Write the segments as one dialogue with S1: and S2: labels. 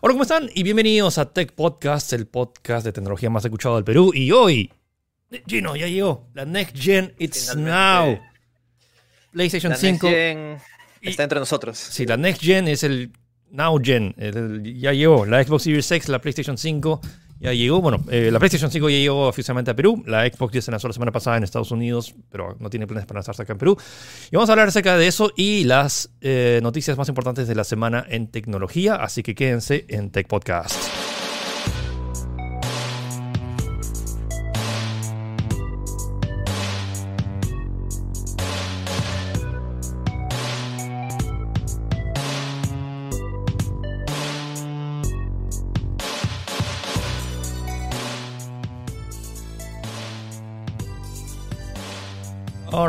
S1: Hola, ¿cómo están? Y bienvenidos a Tech Podcast, el podcast de tecnología más escuchado del Perú. Y hoy, Gino, ya llegó. La Next Gen, it's
S2: Finalmente.
S1: now. PlayStation
S2: La
S1: 5.
S2: Next Gen está entre nosotros.
S1: Sí, la Next Gen es el Now Gen. el- el- ya llegó. La Xbox Series X, la PlayStation 5 ya llegó. Bueno, eh, la PlayStation 5 ya llegó oficialmente a Perú. La Xbox ya se lanzó la semana pasada en Estados Unidos, pero no tiene planes para lanzarse acá en Perú. Y vamos a hablar acerca de eso y las eh, noticias más importantes de la semana en tecnología. Así que quédense en Tech Podcast.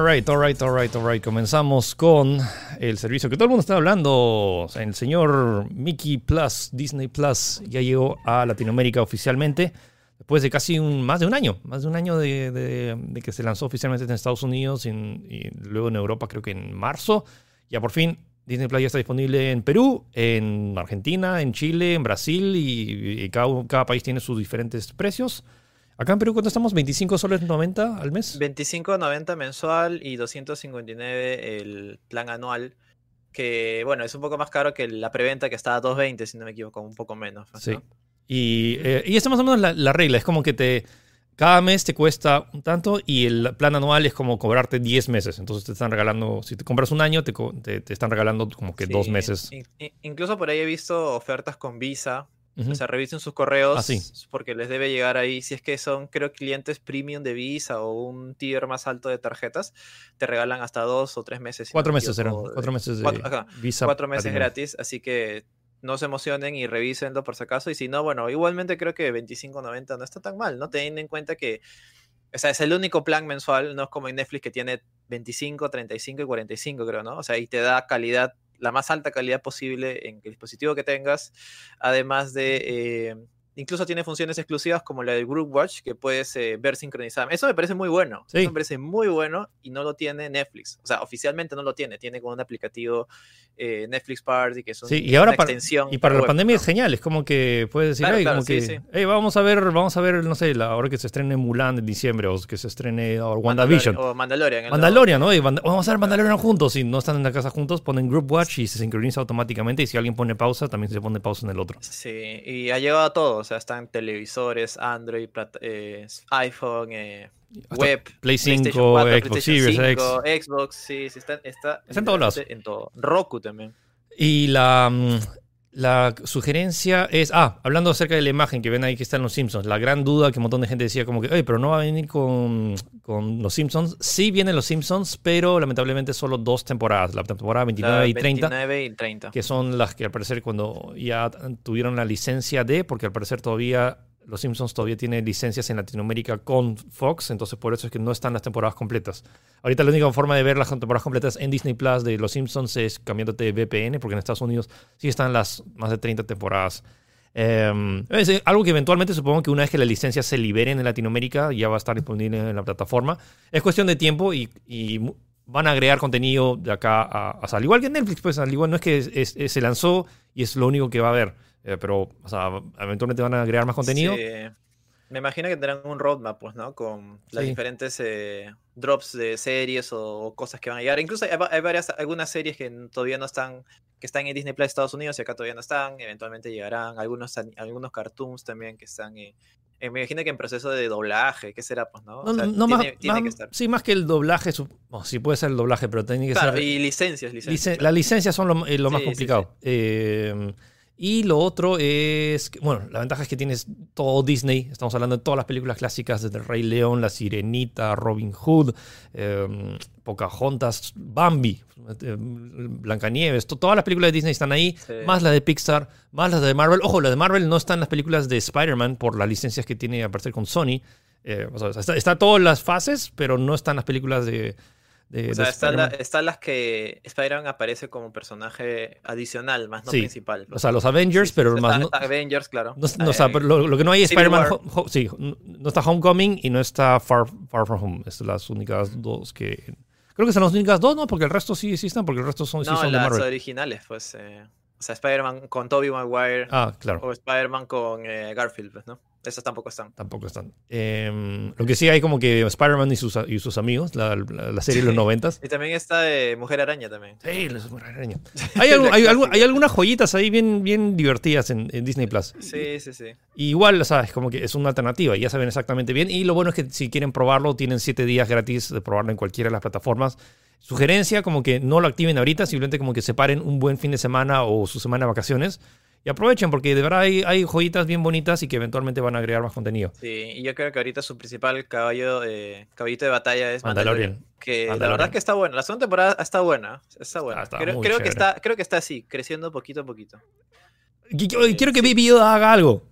S1: Alright, alright, alright, alright. Comenzamos con el servicio que todo el mundo está hablando. El señor Mickey Plus, Disney Plus, ya llegó a Latinoamérica oficialmente. Después de casi un, más de un año, más de un año de, de- de que se lanzó oficialmente en Estados Unidos y luego en Europa, creo que en marzo. Ya por fin Disney Plus ya está disponible en Perú, en Argentina, en Chile, en Brasil y, y cada, cada país tiene sus diferentes precios. Acá en Perú, ¿cuánto estamos? ¿25 soles 90 al mes?
S2: 25.90 mensual y 259 el plan anual. Que bueno, es un poco más caro que la preventa que estaba a 220, si no me equivoco, un poco menos. pues,
S1: Sí. Y, eh, y esta es más o menos la, la regla. Es como que te cada mes te cuesta un tanto y el plan anual es como cobrarte 10 meses. Entonces te están regalando, si te compras un año, te, te- te están regalando como que dos meses.
S2: in- in- incluso por ahí he visto ofertas con Visa.
S1: Ujú.
S2: O sea, revisen sus correos
S1: Ah, sí.
S2: porque les debe llegar ahí. Si es que son, creo, clientes premium de Visa o un tier más alto de tarjetas, te regalan hasta dos o tres meses.
S1: cuatro
S2: me
S1: meses
S2: de-
S1: Cuatro meses de
S2: cuatro- ajá,
S1: visa.
S2: cuatro meses
S1: Platinum.
S2: gratis, así que no se emocionen y revísenlo por si acaso. Y si no, bueno, igualmente creo que 25.90 no está tan mal, ¿no? Teniendo en cuenta que, o sea, es el único plan mensual, no es como en Netflix que tiene 25, 35 y 45, creo, ¿no? O sea, y te da calidad, la más alta calidad posible en el dispositivo que tengas, además de... Incluso tiene funciones exclusivas como la del Group Watch que puedes eh, ver sincronizada. Eso me parece muy bueno.
S1: Sí.
S2: Eso me parece muy bueno y no lo tiene Netflix. O sea, oficialmente no lo tiene. Tiene como un aplicativo eh, Netflix Party que es un-
S1: Sí, y ahora
S2: una
S1: para,
S2: extensión.
S1: y para la
S2: web,
S1: pandemia
S2: ¿no?
S1: es genial. Es como que puedes decir,
S2: Claro,
S1: "Ey,
S2: claro,
S1: como
S2: sí,
S1: que,
S2: sí.
S1: "Ey, vamos a ver, vamos a ver, no sé, la hora que se estrene Mulan en diciembre o que se estrene o WandaVision.
S2: O Mandalorian.
S1: Mandalorian, ¿no? Y vamos a ver Mandalorian juntos. Si no están en la casa juntos, ponen Group Watch y se sincroniza automáticamente. Y si alguien pone pausa, también se pone pausa en el otro.
S2: Sí, y ha llegado a todo. O sea, están televisores, Android, eh, iPhone, eh, web.
S1: Play 5,
S2: PlayStation 4,
S1: Xbox
S2: PlayStation
S1: Series X.
S2: 5, Xbox, sí, sí, está, está,
S1: Está en todos lados.
S2: literalmente En todo. Roku también.
S1: Y la, mm, la sugerencia es, ah, hablando acerca de la imagen que ven ahí que está en Los Simpsons, la gran duda que un montón de gente decía como que, oye, pero no va a venir con, con Los Simpsons. Sí vienen Los Simpsons, pero lamentablemente solo dos temporadas, la temporada 29
S2: La
S1: y 30.
S2: 29 y 30.
S1: que son las que al parecer cuando ya tuvieron la licencia de, porque al parecer todavía los Simpsons todavía tiene licencias en Latinoamérica con Fox, entonces por eso es que no están las temporadas completas. Ahorita la única forma de ver las temporadas completas en Disney Plus de los Simpsons es cambiándote VPN, porque en Estados Unidos sí están las más de 30 temporadas. Eh, es algo que eventualmente supongo que una vez que las licencias se liberen en Latinoamérica ya va a estar disponible en la plataforma. Es cuestión de tiempo y, van a agregar contenido de acá a, a- al igual que Netflix, pues al igual no es que es- es- se lanzó y es lo único que va a haber, eh, pero o sea, eventualmente van a agregar más contenido.
S2: Sí. Me imagino que tendrán un roadmap, pues, ¿no? Con las
S1: Sí.
S2: diferentes eh, drops de series o, o cosas que van a llegar. Incluso hay, hay varias, algunas series que todavía no están, que están en Disney Plus Estados Unidos y acá todavía no están. Eventualmente llegarán. Algunos, algunos cartoons también que están, eh, eh, me imagino que en proceso de doblaje, ¿qué será, pues, no?
S1: No,
S2: O sea,
S1: no, más-
S2: tiene, tiene
S1: más-
S2: que estar.
S1: sí, más que el doblaje, oh, sí puede ser el doblaje, pero tiene que
S2: Claro,
S1: ser...
S2: y licencias, licencias.
S1: Licen-
S2: claro.
S1: Las licencias son lo, eh, lo más
S2: Sí, sí,
S1: complicado. Eh, y lo otro es, bueno, la ventaja es que tienes todo Disney. Estamos hablando de todas las películas clásicas desde Rey León, La Sirenita, Robin Hood, eh, Pocahontas, Bambi, eh, Blancanieves. to- todas las películas de Disney están ahí,
S2: Sí.
S1: más las de Pixar, más las de Marvel. Ojo, las de Marvel no están en las películas de Spider-Man por las licencias que tiene a parecer con Sony. Eh, o sea, está, está todas las fases, pero no están las películas de... de-
S2: O sea,
S1: de
S2: están, la- las que Spider-Man aparece como personaje adicional, más no
S1: Sí.
S2: principal.
S1: O sea, los Avengers, pero
S2: Está-
S1: más no,
S2: está Avengers, claro.
S1: no- no, o sea,
S2: Eh,
S1: pero lo, lo que no hay es Spider-Man. Sí, no está Homecoming y no está Far, Far From Home. Es las únicas dos que. Creo que son las únicas dos, ¿no? Porque el resto sí, sí están, porque el resto son, sí
S2: no,
S1: son de
S2: las
S1: Marvel.
S2: originales, pues. eh, O sea, Spider-Man con Tobey Maguire.
S1: Ah, claro.
S2: O Spider-Man con eh, Garfield, pues, ¿no? Esas tampoco están.
S1: Tampoco están. Em, lo que sí hay como que Spider-Man y sus, y sus amigos, la, la, serie de los noventas.
S2: Y también está de Mujer Araña también.
S1: Sí, la Mujer Araña. Hay, hay, hay, algunas joyitas ahí bien, bien divertidas en, Disney Plus.
S2: Sí, sí, sí.
S1: igual, ¿sabes? Como que es una alternativa, ya saben exactamente bien. Y lo bueno es que si quieren probarlo, tienen siete días gratis de probarlo en cualquiera de las plataformas. Sugerencia, como que no lo activen ahorita, simplemente como que separen un buen fin de semana o su semana de vacaciones y aprovechen porque de verdad hay, hay joyitas bien bonitas y que eventualmente van a agregar más contenido.
S2: Sí, y yo creo que ahorita su principal caballo, eh, caballito de batalla es Mandalorian. que la verdad que está buena. La segunda temporada está buena. Está buena. Creo, que está, creo que está así, creciendo poquito a poquito.
S1: quiero que Baby haga algo.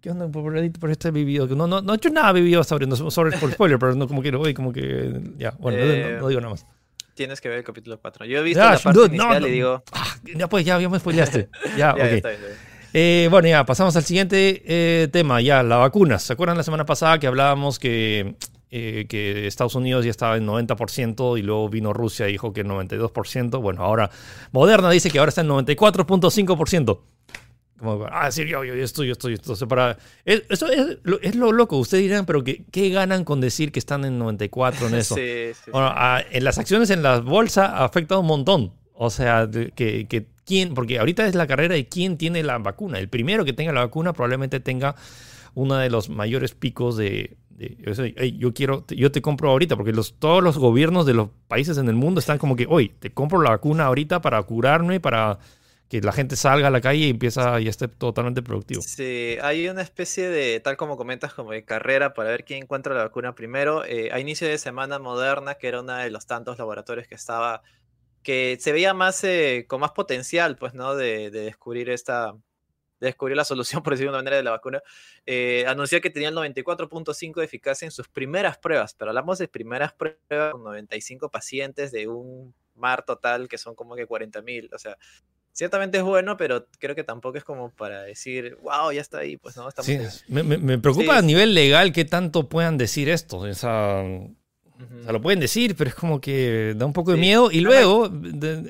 S1: ¿Qué onda por, por este Baby No, no, no he hecho nada Baby sobre, sobre por spoiler, pero no, como que, voy como que, ya, bueno, no, digo nada más.
S2: Tienes que ver el capítulo 4. Yo he visto la parte inicial y digo...
S1: Ah, ya pues, ya, me spoileaste. ya, ok. Eh, bueno, ya, pasamos al siguiente eh, tema, ya, la vacuna. ¿Se acuerdan la semana pasada que hablábamos que, eh, que Estados Unidos ya estaba en 90% y luego vino Rusia y dijo que 92%? Bueno, ahora Moderna dice que ahora está en 94.5%. Como, ah, sí, yo, yo, estoy, yo estoy. Entonces, para. Eso es, es, lo loco. Ustedes dirán, pero ¿qué, ¿qué, ganan con decir que están en 94 en eso?
S2: sí, sí,
S1: bueno, en las acciones en la bolsa afecta un montón. O sea, que, que quién. Porque ahorita es la carrera de quién tiene la vacuna. El primero que tenga la vacuna probablemente tenga uno de los mayores picos de. yo quiero, yo te compro ahorita, porque los, todos los gobiernos de los países en el mundo están como que, hoy te compro la vacuna ahorita para curarme, para que la gente salga a la calle y empieza y esté totalmente productivo.
S2: Sí, hay una especie de, tal como comentas, como de carrera para ver quién encuentra la vacuna primero. Eh, a inicio de semana Moderna, que era uno de los tantos laboratorios que estaba, que se veía más, eh, con más potencial, pues, ¿no? De, descubrir esta, de descubrir la solución, por decirlo de una manera, de la vacuna, eh, anunció que tenía el 94.5 de eficacia en sus primeras pruebas, pero hablamos de primeras pruebas con 95 pacientes de un mar total que son como que 40.000, o sea, ciertamente es bueno, pero creo que tampoco es como para decir, wow, ya está ahí, pues no, está
S1: sí, me, preocupa a nivel legal qué tanto puedan decir esto, o sea, lo pueden decir, pero es como que da un poco de miedo. Y luego,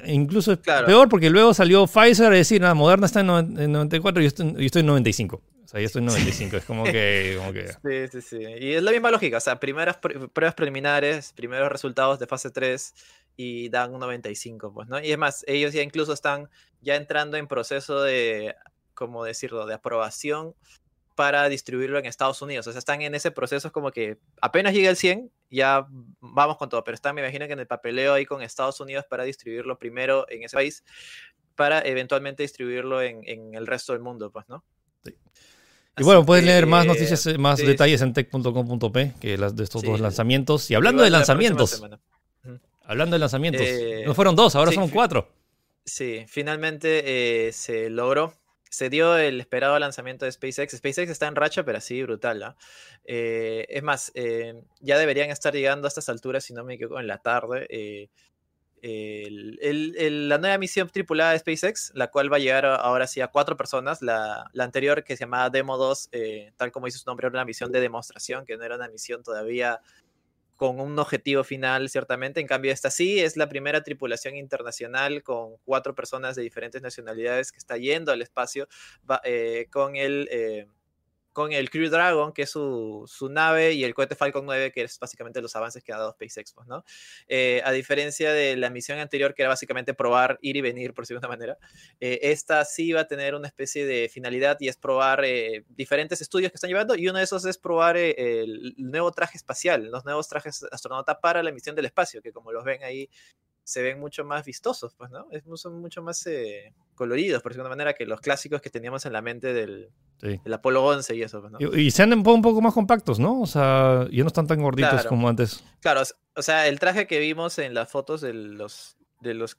S1: incluso es peor porque luego salió Pfizer a decir, nada, Moderna está en, 94 y yo estoy, yo estoy en 95. O sea, yo estoy en 95, es como que, como que...
S2: Sí, sí, sí. Y es la misma lógica, o sea, primeras pruebas preliminares, primeros resultados de fase 3 y dan un 95, pues, ¿no? Y es más, ellos ya incluso están ya entrando en proceso de, ¿cómo decirlo?, de aprobación para distribuirlo en Estados Unidos. O sea, están en ese proceso como que apenas llega el 100, ya vamos con todo, pero están, me imagino que en el papeleo ahí con Estados Unidos para distribuirlo primero en ese país, para eventualmente distribuirlo en, en el resto del mundo, pues, ¿no? Sí.
S1: Y bueno, puedes leer más noticias, más detalles en tech.com.p que las de estos dos lanzamientos. Y hablando de lanzamientos, Hablando de lanzamientos, eh, no fueron dos, ahora son cuatro.
S2: Sí, finalmente eh, se logró. Se dio el esperado lanzamiento de SpaceX. SpaceX está en racha, pero así brutal. ¿ah? Eh, es más, ya deberían estar llegando a estas alturas, si no me equivoco, en la tarde. la nueva misión tripulada de SpaceX, la cual va a llegar ahora sí a cuatro personas. La, la anterior, que se llamaba Demo 2, tal como dice su nombre, era una misión de demostración, que no era una misión todavía con un objetivo final, ciertamente. En cambio, esta sí es la primera tripulación internacional con cuatro personas de diferentes nacionalidades que está yendo al espacio eh, con el eh, con el Crew Dragon, que es su, su, nave, y el cohete Falcon 9, que es básicamente los avances que ha dado SpaceX, ¿no? Eh, a diferencia de la misión anterior, que era básicamente probar, ir y venir, por segunda manera, eh, esta sí va a tener una especie de finalidad y es probar eh, diferentes estudios que están llevando, y uno de esos es probar el nuevo traje espacial, los nuevos trajes astronauta para la misión del espacio, que como los ven ahí, se ven mucho más vistosos, pues, ¿no? Es, son mucho más eh, coloridos, por segunda manera, que los clásicos que teníamos en la mente del, Apolo 11 y eso, pues, ¿no?
S1: y, se han un poco más compactos, ¿no? O sea, ya no están tan gorditos como antes.
S2: Claro, o sea, el traje que vimos en las fotos de los de los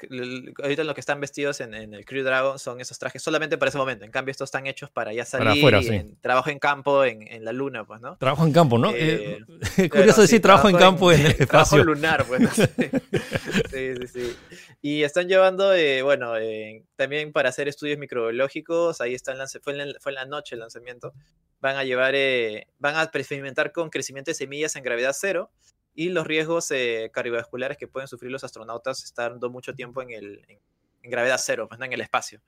S2: ahorita los que están vestidos en, el Crew Dragon son esos trajes solamente para ese momento. En cambio, estos están hechos para ya salir en, trabajo en campo en, la luna, pues, ¿no?
S1: Trabajo en campo, ¿no? Eh, eh, curioso decir trabajo, en campo en, el espacio. Trabajo
S2: lunar, pues. sí, sí, sí. Y están llevando, eh, bueno, también para hacer estudios microbiológicos, ahí están, fue en, la, fue en la noche el lanzamiento, van a llevar, van a experimentar con crecimiento de semillas en gravedad cero y los riesgos eh, cardiovasculares que pueden sufrir los astronautas estando mucho tiempo en, el, en, gravedad cero, pues, en el espacio.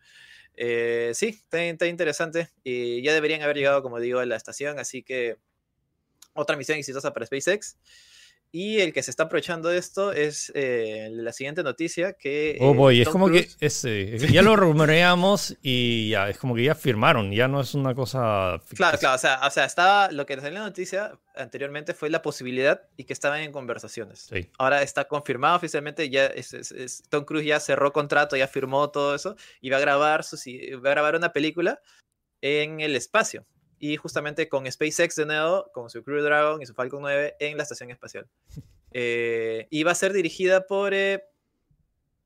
S2: Eh, sí, está, está, interesante. Y ya deberían haber llegado, como digo, a la estación. Así que otra misión exitosa para SpaceX. Y el que se está aprovechando de esto es eh, la siguiente noticia que...
S1: Oh, boy, es como que ya lo rumoreamos y ya, es como que ya firmaron, ya no es una cosa...
S2: Claro, claro, o sea, o sea, estaba, lo que salió en la noticia anteriormente fue la posibilidad y que estaban en conversaciones.
S1: Sí.
S2: Ahora está confirmado oficialmente, ya es, Tom Cruise ya cerró contrato, ya firmó todo eso y va a grabar, su, va a grabar una película en el espacio y justamente con SpaceX de nuevo, con su Crew Dragon y su Falcon 9 en la estación espacial. Eh, y va a ser dirigida por, eh,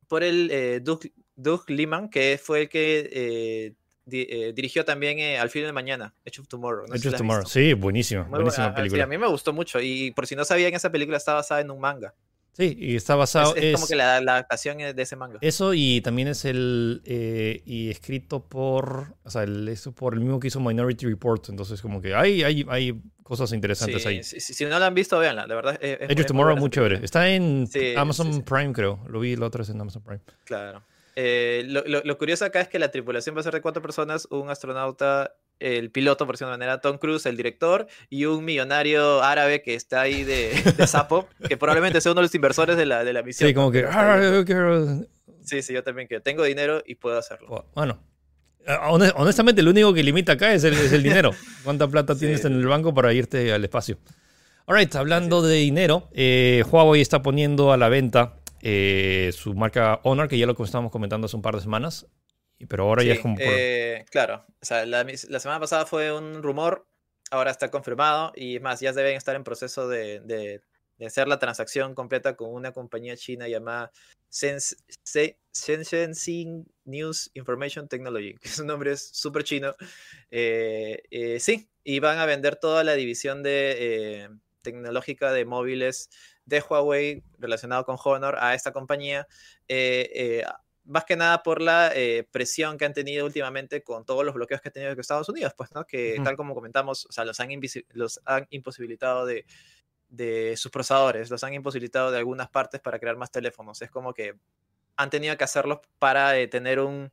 S2: por el eh, Doug, Doug, Liman, que fue el que eh, di, dirigió también Al fin de mañana, Edge of Tomorrow.
S1: No Edge of Tomorrow, sí, buenísima, Muy buenísima buena, película.
S2: Sí, a mí me gustó mucho y por si no sabían, esa película está basada en un manga.
S1: Sí, y está basado.
S2: Es, es, es como que la, la, adaptación de ese manga.
S1: Eso, y también es el. Eh, y escrito por. O sea, el, eso por el mismo que hizo Minority Report. Entonces, como que hay, hay, hay cosas interesantes
S2: sí,
S1: ahí.
S2: Si, si, no la han visto, véanla. De verdad. Es,
S1: Edge of Tomorrow, muy chévere. Está en sí, Amazon Prime, creo. Lo vi la otra vez en Amazon Prime.
S2: Claro. Eh, lo, lo, lo, curioso acá es que la tripulación va a ser de cuatro personas: un astronauta el piloto, por decirlo de manera, Tom Cruise, el director, y un millonario árabe que está ahí de, de sapo, que probablemente sea uno de los inversores de la, de la misión.
S1: Sí, como que...
S2: Sí, sí, yo también que tengo dinero y puedo hacerlo.
S1: Bueno, eh, honestamente lo único que limita acá es el, es el dinero. ¿Cuánta plata sí. tienes en el banco para irte al espacio? Alright, hablando de dinero, eh, Huawei está poniendo a la venta eh, su marca Honor, que ya lo estábamos comentando hace un par de semanas, pero ahora
S2: sí,
S1: ya es como... Por...
S2: Eh, claro, o sea, la, la, semana pasada fue un rumor, ahora está confirmado y es más, ya deben estar en proceso de, de, de hacer la transacción completa con una compañía china llamada Shenzhen News Information Technology, que su nombre es súper chino. Eh, eh, sí, y van a vender toda la división de eh, tecnológica de móviles de Huawei relacionado con Honor a esta compañía más que nada por la eh, presión que han tenido últimamente con todos los bloqueos que ha tenido Estados Unidos, pues, ¿no? Que uh -huh. tal como comentamos, o sea, los han, los han imposibilitado de, de, sus procesadores, los han imposibilitado de algunas partes para crear más teléfonos. Es como que han tenido que hacerlos para eh, tener un,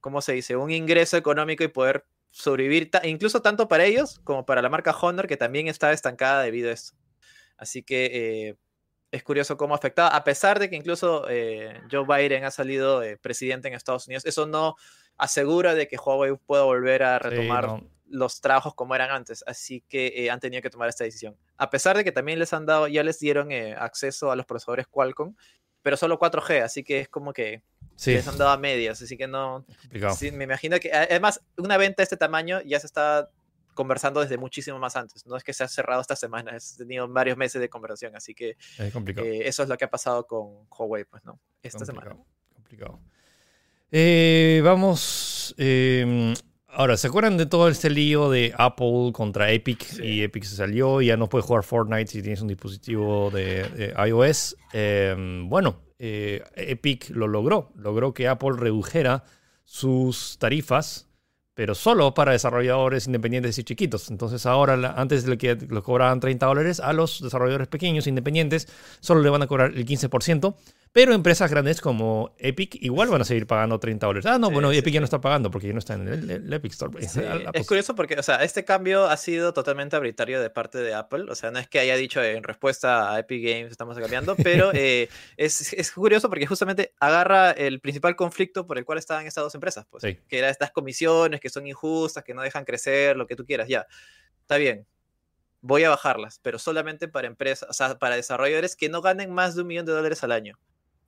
S2: ¿cómo se dice? Un ingreso económico y poder sobrevivir, incluso tanto para ellos como para la marca Honor, que también está estancada debido a esto. Así que... Eh, es curioso cómo afectaba, a pesar de que incluso eh, Joe Biden ha salido eh, presidente en Estados Unidos, eso no asegura de que Huawei pueda volver a retomar sí, no. los trabajos como eran antes, así que eh, han tenido que tomar esta decisión. A pesar de que también les han dado, ya les dieron eh, acceso a los procesadores Qualcomm, pero solo 4G, así que es como que sí. les han dado a medias, así que no... Sí, me imagino que, además, una venta de este tamaño ya se está conversando desde muchísimo más antes. No es que se ha cerrado esta semana, he tenido varios meses de conversación, así que
S1: es complicado.
S2: Eh, eso es lo que ha pasado con Huawei, pues, ¿no? Esta
S1: complicado,
S2: semana.
S1: Complicado. Eh, vamos. Eh, ahora, ¿se acuerdan de todo este lío de Apple contra Epic? Sí. Y Epic se salió y ya no puedes jugar Fortnite si tienes un dispositivo de, de iOS. Eh, bueno, eh, Epic lo logró. Logró que Apple redujera sus tarifas pero solo para desarrolladores independientes y chiquitos. Entonces ahora, antes de que lo cobraban 30 dólares, a los desarrolladores pequeños, independientes, solo le van a cobrar el 15%. Pero empresas grandes como Epic igual van a seguir pagando 30 dólares. Ah, no, sí, bueno, sí, Epic sí. ya no está pagando porque ya no está en el, el Epic Store.
S2: es curioso porque, o sea, este cambio ha sido totalmente arbitrario de parte de Apple. O sea, no es que haya dicho en respuesta a Epic Games estamos cambiando, pero eh, es, es, curioso porque justamente agarra el principal conflicto por el cual estaban estas dos empresas, pues, que eran estas comisiones que son injustas, que no dejan crecer, lo que tú quieras, ya. Está bien, voy a bajarlas, pero solamente para empresas, o sea, para desarrolladores que no ganen más de un millón de dólares al año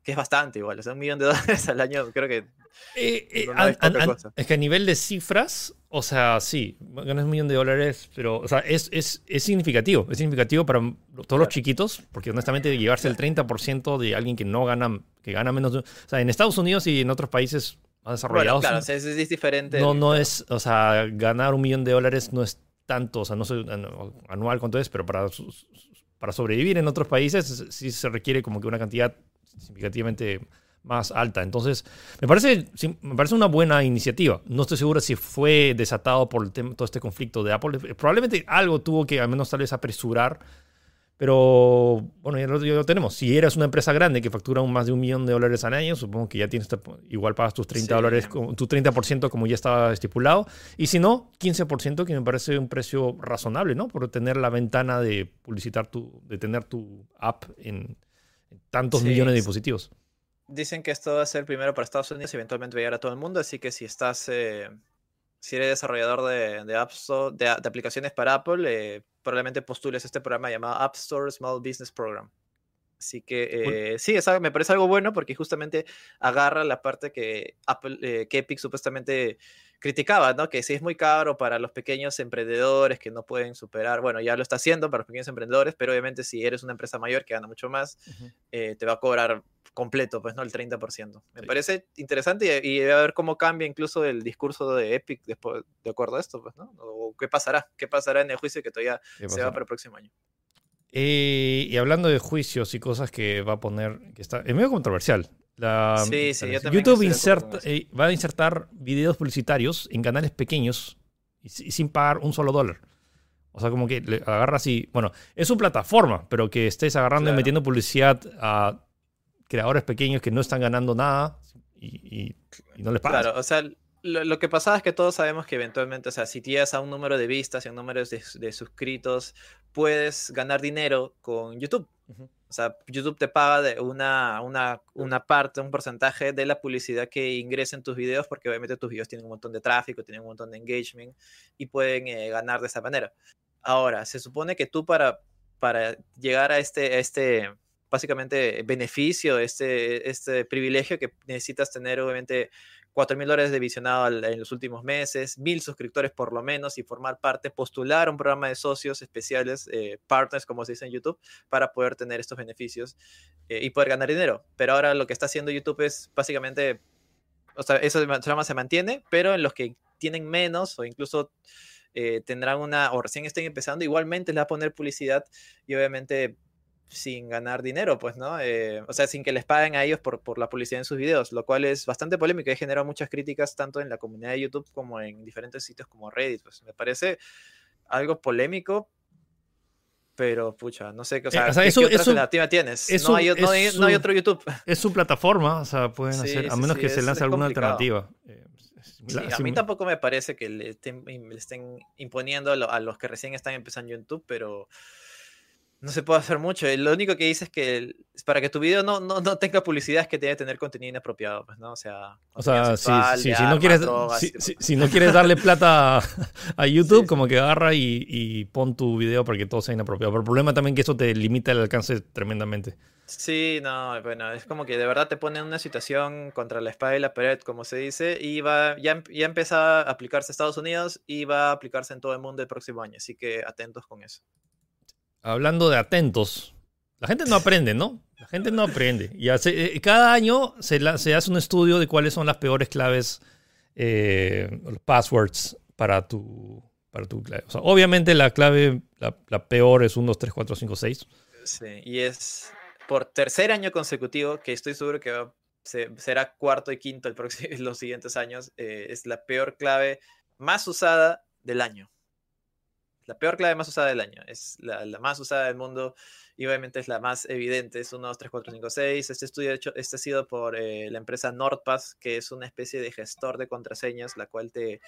S2: que es bastante igual, o sea, un millón de dólares al año, creo que...
S1: Eh, eh, no es, an, an, es, que a nivel de cifras, o sea, sí, ganas un millón de dólares, pero, o sea, es, es, es significativo, es significativo para todos claro. los chiquitos, porque honestamente llevarse el 30% de alguien que no gana, que gana menos, de, o sea, en Estados Unidos y en otros países más desarrollados...
S2: Bueno, claro, es, es diferente.
S1: No, no es, o sea, ganar un millón de dólares no es tanto, o sea, no sé anual cuánto es, pero para, para sobrevivir en otros países sí se requiere como que una cantidad significativamente más alta. Entonces, me parece, me parece una buena iniciativa. No estoy seguro si fue desatado por el tema, todo este conflicto de Apple. Probablemente algo tuvo que al menos tal vez apresurar, Pero bueno, ya lo, ya lo tenemos. Si eres una empresa grande que factura un más de un millón de dólares al año, supongo que ya tienes igual pagas tus 30
S2: Sí.
S1: dólares, tu 30% como ya estaba estipulado. Y si no, 15%, que me parece un precio razonable, ¿no? Por tener la ventana de publicitar tu, de tener tu app en tantos
S2: Sí,
S1: millones de dispositivos.
S2: Dicen que esto va a ser primero para Estados Unidos y eventualmente va a llegar a todo el mundo, así que si estás, eh, si eres desarrollador de, de, App Store- de, de aplicaciones para Apple, eh, probablemente postules este programa llamado App Store Small Business Program. Así que eh, sí, es algo- me parece algo bueno porque justamente agarra la parte que, Apple, eh, que Epic supuestamente criticaba, ¿no? Que si es muy caro para los pequeños emprendedores que no pueden superar, bueno, ya lo está haciendo para los pequeños emprendedores, pero obviamente si eres una empresa mayor que gana mucho más, eh, te va a cobrar completo, pues, ¿no? El 30%. Me
S1: Sí.
S2: parece interesante y, y a ver cómo cambia incluso el discurso de Epic después, de acuerdo a esto, pues, ¿no? O qué pasará, qué pasará en el juicio que todavía
S1: ¿Qué
S2: se va para el próximo año.
S1: Eh, y hablando de juicios y cosas que va a poner, que está, es medio controversial. La,
S2: Sí, sí, yo también
S1: YouTube inserta- eh, va a insertar videos publicitarios en canales pequeños y, sin pagar un solo dólar. O sea, como que le agarras y, bueno, es su plataforma, pero que estés agarrando y metiendo publicidad a creadores pequeños que no están ganando nada y, y- y no les pagas.
S2: Claro, o sea, lo, lo que pasaba es que todos sabemos que eventualmente, o sea, si llegas a un número de vistas y a un número de, de suscritos, puedes ganar dinero con YouTube.
S1: Ujú.
S2: O sea, YouTube te paga de una, una, una parte, un porcentaje de la publicidad que ingresa en tus videos, porque obviamente tus videos tienen un montón de tráfico, tienen un montón de engagement y pueden eh, ganar de esa manera. Ahora, se supone que tú para, para llegar a este, a este, básicamente, beneficio, este, este privilegio que necesitas tener, obviamente, 4 mil dólares de visionado en los últimos meses, mil suscriptores por lo menos y formar parte, postular un programa de socios especiales, eh, partners como se dice en YouTube, para poder tener estos beneficios eh, y poder ganar dinero. Pero ahora lo que está haciendo YouTube es básicamente, o sea, ese programa se mantiene, pero en los que tienen menos o incluso eh, tendrán una, o recién estén empezando, igualmente les va a poner publicidad y obviamente sin ganar dinero, pues, ¿no? Eh, o sea, sin que les paguen a ellos por, por la publicidad en sus videos, lo cual es bastante polémico y ha generado muchas críticas tanto en la comunidad de YouTube como en diferentes sitios como Reddit, pues me parece algo polémico, pero pucha, no sé, qué- o sea,
S1: Eh, o sea,
S2: ¿qué,
S1: eso-
S2: qué otra
S1: eso-
S2: alternativa tienes?
S1: eso
S2: no, hay, o- no hay-
S1: es
S2: no hay
S1: su-
S2: otro YouTube.
S1: Es su plataforma, o sea, pueden
S2: Sí,
S1: hacer, a
S2: sí,
S1: menos
S2: sí,
S1: que se lance alguna
S2: complicado.
S1: alternativa. Eh, la-
S2: a mí tampoco me parece que le estén, le estén imponiendo a, lo- a los que recién están empezando YouTube, pero no se puede hacer mucho. Lo único que dice es que para que tu video no, no, no tenga publicidad es que debe tener contenido inapropiado, pues, ¿no? O sea,
S1: O sea, si, si- si no quieres,
S2: drogas,
S1: si, no quieres darle plata a, a YouTube,
S2: Sí,
S1: como que agarra y, y pon tu video para que todo sea inapropiado. Pero el problema también es que eso te limita el alcance tremendamente.
S2: Sí, no, bueno, es como que de verdad te pone en una situación contra la espada y la pared, como se dice, y va, ya, em- ya empieza a aplicarse en Estados Unidos y va a aplicarse en todo el mundo el próximo año, así que atentos con eso.
S1: Hablando de atentos, la gente no aprende, ¿no? La gente no aprende. Y hace- eh, cada año se, la- se hace un estudio de cuáles son las peores claves, eh, passwords para tu, para tu clave. Obviamente la clave, la, peor es 1, 2, 3, 4, 5, 6.
S2: Sí, y es por tercer año consecutivo, que estoy seguro que se- será cuarto y quinto el próximo, los siguientes años, eh, es la peor clave más usada del año. La peor clave más usada del año. Es la, más usada del mundo y obviamente es la más evidente. Es 1, 2, 3, 4, 5, 6. Este estudio, hecho, este ha sido por eh, la empresa NordPass, que es una especie de gestor de contraseñas, la cual te...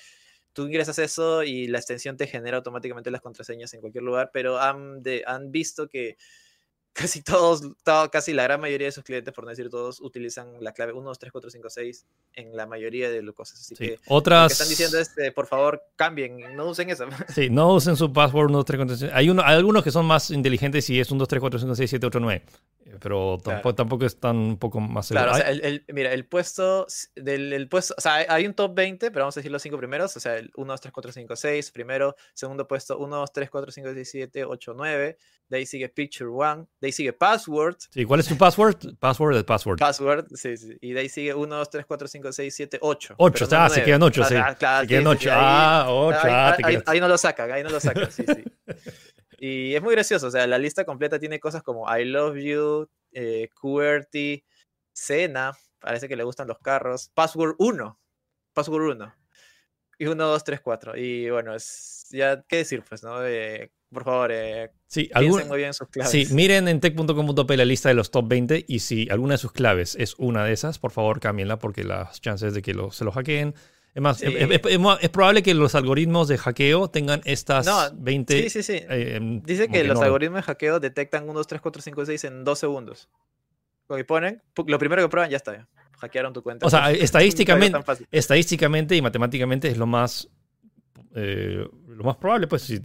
S2: Tú ingresas eso y la extensión te genera automáticamente las contraseñas en cualquier lugar, pero han, de, han visto que casi todos, to- casi la gran mayoría de sus clientes, por no decir todos, utilizan la clave 1, 2, 3, 4, 5, 6 en la mayoría de las cosas. Así
S1: Sí.
S2: que lo
S1: Otras.
S2: que están diciendo es, eh, por favor, cambien, no usen eso.
S1: Sí, no usen su password 1, 2, 3, 4, 5. Hay, uno, hay algunos que son más inteligentes y es 1, 2, 3, 4, 5, 6, 7, 8, 9. Pero tampoco,
S2: Claro.
S1: tampoco es tan un poco más seguro.
S2: Claro, o sea, el, el- mira, el puesto del el puesto, o sea, hay, un top 20, pero vamos a decir los cinco primeros, o sea, el 1, 2, 3, 4, 5, 6, primero, segundo puesto, 1, 2, 3, 4, 5, 6, 7, 8, 9, de ahí sigue Picture One, de ahí sigue Password,
S1: Sí, ¿Cuál es tu password? Password es password.
S2: Password, sí, sí, y de ahí sigue 1, 2, 3, 4, 5, 6, 7, 8.
S1: 8,
S2: pero no
S1: ah, se quedan 8,
S2: Ah,
S1: sí.
S2: ah, claro,
S1: Se quedan
S2: sí, sí,
S1: 8.
S2: sí, ahí-
S1: Ah, 8,
S2: Ahí,
S1: ah,
S2: ahí no lo sacan, ahí no lo sacan, sí, sí. Y es muy gracioso, o sea, la lista completa tiene cosas como I love you, eh, QWERTY, Cena, parece que le gustan los carros, Password 1, Password 1. Y 1, 2, 3, 4. Y bueno, es ya, ¿qué decir? Pues, ¿no? Eh, por favor, eh,
S1: sí,
S2: algún... muy bien sus claves.
S1: Sí, miren en tech.com.p la lista de los top 20 y si alguna de sus claves es una de esas, por favor cámbienla porque las chances de que lo, se lo hackeen es más, es, probable que los algoritmos de hackeo tengan estas no, 20.
S2: Sí, sí, sí. Eh, Dice que los algoritmos de hackeo detectan 1, 2, 3, 4, 5, 6 en 2 segundos. Lo que ponen, lo primero que prueban, ya está. Hackearon tu cuenta.
S1: O sea, estadísticamente, estadísticamente y matemáticamente es lo más. Eh, lo más probable, pues, si,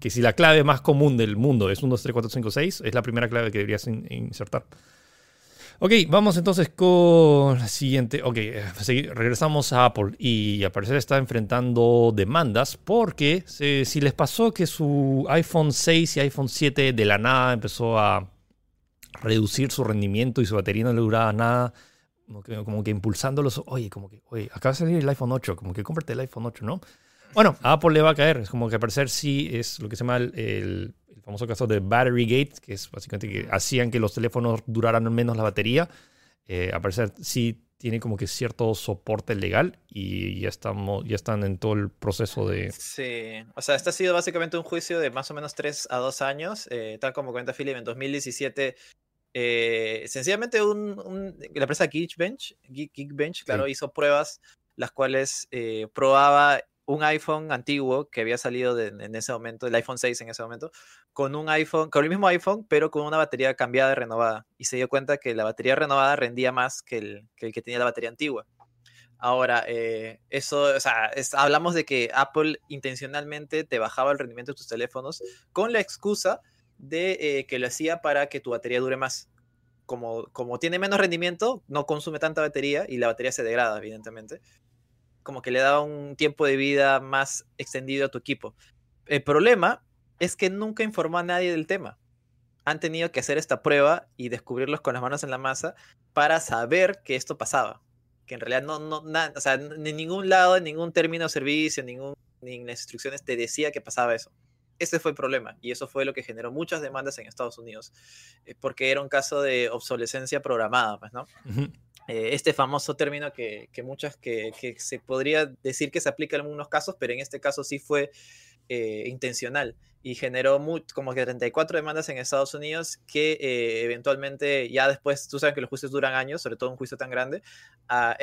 S1: que si la clave más común del mundo es 1, 2, 3, 4, 5, 6, es la primera clave que deberías insertar. Ok, vamos entonces con la siguiente. Ok, regresamos a Apple y al parecer está enfrentando demandas porque si les pasó que su iPhone 6 y iPhone 7 de la nada empezó a reducir su rendimiento y su batería no le duraba nada, como que, impulsándolos, oye, como que, oye, acaba de salir el iPhone 8, como que cómprate el iPhone 8, ¿no? Bueno, a Apple le va a caer, es como que al parecer sí es lo que se llama el famoso caso de Battery Gate, que es básicamente que hacían que los teléfonos duraran menos la batería. Eh, a parecer sí tiene como que cierto soporte legal y ya, estamos, ya están en todo el proceso de...
S2: Sí, o sea, este ha sido básicamente un juicio de más o menos 3 a 2 años, eh, tal como cuenta Philip, en 2017 eh, sencillamente un, la empresa Geekbench, Geekbench claro, hizo pruebas las cuales eh, probaba un iPhone antiguo que había salido en ese momento, el iPhone 6 en ese momento, con un iPhone, con el mismo iPhone, pero con una batería cambiada y renovada. Y se dio cuenta que la batería renovada rendía más que el que, tenía la batería antigua. Ahora, eh, eso, o sea, hablamos de que Apple intencionalmente te bajaba el rendimiento de tus teléfonos con la excusa de eh, que lo hacía para que tu batería dure más. Como, como tiene menos rendimiento, no consume tanta batería y la batería se degrada, evidentemente como que le daba un tiempo de vida más extendido a tu equipo. El problema es que nunca informó a nadie del tema. Han tenido que hacer esta prueba y descubrirlos con las manos en la masa para saber que esto pasaba. Que en realidad no, no, o sea, en ningún lado, en ningún término de servicio, ningún, ni en las instrucciones te decía que pasaba eso. Ese fue el problema y eso fue lo que generó muchas demandas en Estados Unidos, eh, porque era un caso de obsolescencia programada, pues, ¿no? Eh, este famoso término que, que muchas, que, que, se podría decir que se aplica en algunos casos, pero en este caso sí fue eh, intencional y generó como que 34 demandas en Estados Unidos que eh, eventualmente ya después, tú sabes que los juicios duran años, sobre todo un juicio tan grande, ah,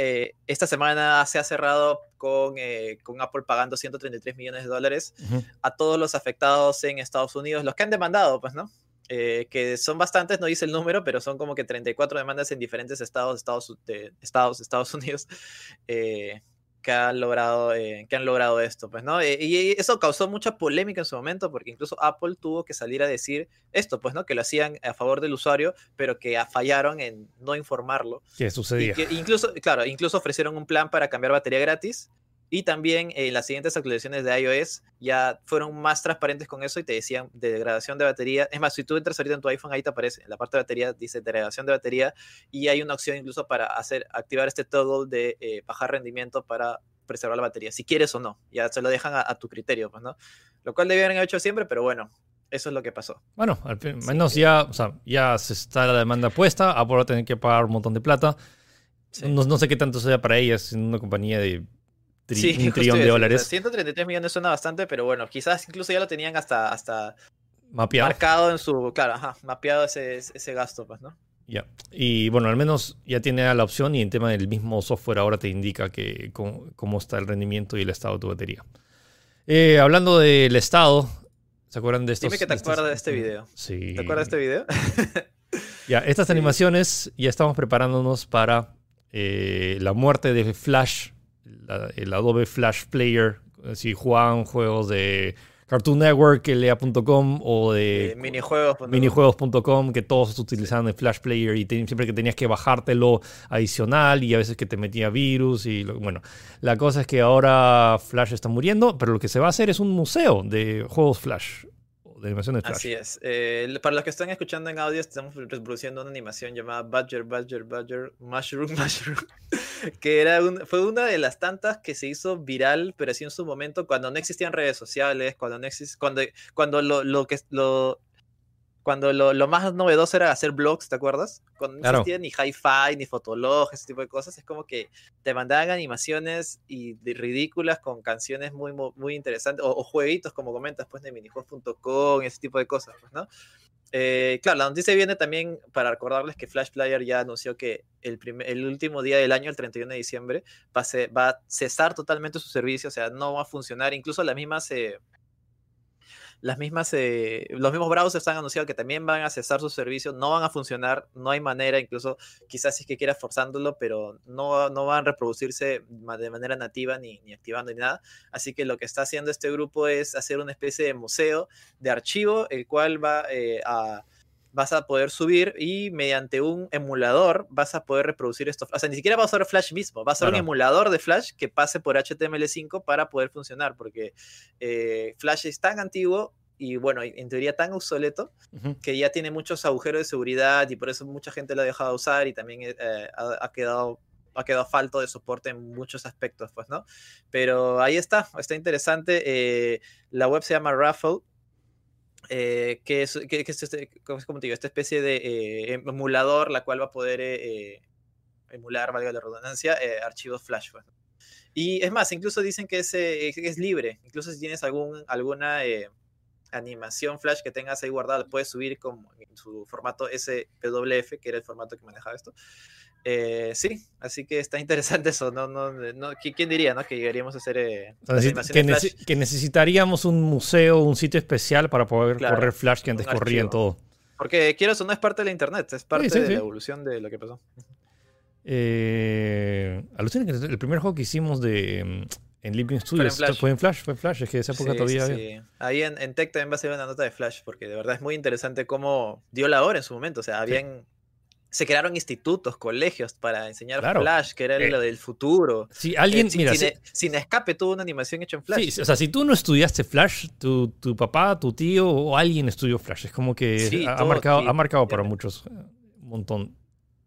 S2: esta semana se ha cerrado con, con Apple pagando 133 millones de dólares a todos los afectados en Estados Unidos, los que han demandado, pues, ¿no? Eh, que son bastantes, no dice el número, pero son como que 34 demandas en diferentes estados, estados, de, estados, Estados Unidos, eh, que, han logrado, eh, que han logrado esto, pues, ¿no? y eso causó mucha polémica en su momento, porque incluso Apple tuvo que salir a decir esto, pues, ¿no? Que lo hacían a favor del usuario, pero que fallaron en no informarlo.
S1: ¿Qué sucedía?
S2: incluso, claro, incluso ofrecieron un plan para cambiar batería gratis, y también en las siguientes actualizaciones de iOS ya fueron más transparentes con eso y te decían de degradación de batería. Es más, si tú entras ahorita en tu iPhone, ahí te aparece, en la parte de batería dice degradación de batería y hay una opción incluso para hacer, activar este toggle de eh, bajar rendimiento para preservar la batería, si quieres o no. Ya se lo dejan a, tu criterio, pues, ¿no? Lo cual debían haber hecho siempre, pero bueno, eso es lo que pasó.
S1: Bueno, al menos ya, o sea, ya se está la demanda puesta, Apple va a tener que pagar un montón de plata. No, no, sé qué tanto sea para ellas en una compañía de un trillón de dólares.
S2: 133 millones suena bastante, pero bueno, quizás incluso ya lo tenían hasta, hasta
S1: mapeado.
S2: marcado en su, claro, ajá, mapeado ese, ese gasto, pues, ¿no?
S1: Ya. Y bueno, al menos ya tiene la opción y en tema del mismo software ahora te indica que cómo, está el rendimiento y el estado de tu batería. Eh, hablando del estado, ¿se acuerdan de estos?
S2: Dime que te acuerdas de este video.
S1: Sí.
S2: ¿Te acuerdas de este video?
S1: ya, estas animaciones ya estamos preparándonos para eh, la muerte de Flash el Adobe Flash Player, si juegan juegos de Cartoon Network, lea.com o de, minijuegos.com, que todos utilizaban el Flash Player y siempre que tenías que bajártelo adicional y a veces que te metía virus y bueno, la cosa es que ahora Flash está muriendo, pero lo que se va a hacer es un museo de juegos Flash de animación de.
S2: Así es. Eh, para los que están escuchando en audio, estamos reproduciendo una animación llamada Badger, Badger, Badger, Mushroom, Mushroom, que era fue una de las tantas que se hizo viral, pero así en su momento, cuando no existían redes sociales, cuando no exist, cuando, cuando lo, lo que lo cuando lo, lo, más novedoso era hacer blogs, ¿te acuerdas? Cuando no existía ni hi-fi, ni fotolog, ese tipo de cosas, es como que te mandaban animaciones y ridículas con canciones muy, muy interesantes, o, jueguitos, como comentas, pues, de minijuegos.com, ese tipo de cosas, pues, ¿no? Eh, claro, la noticia viene también para recordarles que Flash Player ya anunció que el, el último día del año, el 31 de diciembre, va a, va a, cesar totalmente su servicio, o sea, no va a funcionar. Incluso las mismas eh, las mismas, eh, los mismos browsers han anunciado que también van a cesar su servicio, no van a funcionar, no hay manera, incluso quizás si es que quieras forzándolo, pero no, no van a reproducirse de manera nativa ni, ni activando ni nada. Así que lo que está haciendo este grupo es hacer una especie de museo de archivo, el cual va eh, a vas a poder subir y mediante un emulador vas a poder reproducir esto. O sea, ni siquiera va a usar Flash mismo, va a ser un emulador de Flash que pase por HTML5 para poder funcionar, porque eh, Flash es tan antiguo y bueno, en teoría tan obsoleto que ya tiene muchos agujeros de seguridad y por eso mucha gente lo ha dejado de usar y también eh, ha, quedado ha quedado falto de soporte en muchos aspectos, pues, ¿no? Pero ahí está, está interesante. Eh, la web se llama Raffle eh, que, es, que, que es este, como te digo, esta especie de eh, emulador, la cual va a poder eh, emular, valga la redundancia, archivos Flash. Pues, y es más, incluso dicen que es, es libre, incluso si tienes algún, alguna animación Flash que tengas ahí guardada, puedes subir como en su formato SPWF, que era el formato que manejaba esto. Eh, sí, así que está interesante eso. No, no, no, ¿Quién diría no? que llegaríamos a hacer eh,
S1: que, necesitaríamos un museo, un sitio especial para poder correr Flash que antes corría en todo.
S2: Porque quiero eso, no es parte de la internet, es parte de la evolución de lo que pasó.
S1: Eh, alucina que el primer juego que hicimos de en Living Studios fue en Flash, fue en Flash, es que esa época todavía. Sí,
S2: Ahí en, en, Tech también va a ser una nota de Flash, porque de verdad es muy interesante cómo dio la hora en su momento. O sea, habían se crearon institutos, colegios para enseñar Flash, que era lo del futuro.
S1: Si alguien,
S2: eh,
S1: mira,
S2: sin, escape tuvo una animación hecha en Flash.
S1: Sí, o sea, si tú no estudiaste Flash, tu, tu papá, tu tío o alguien estudió Flash. Es como que ha, marcado, ha marcado para muchos eh, un montón.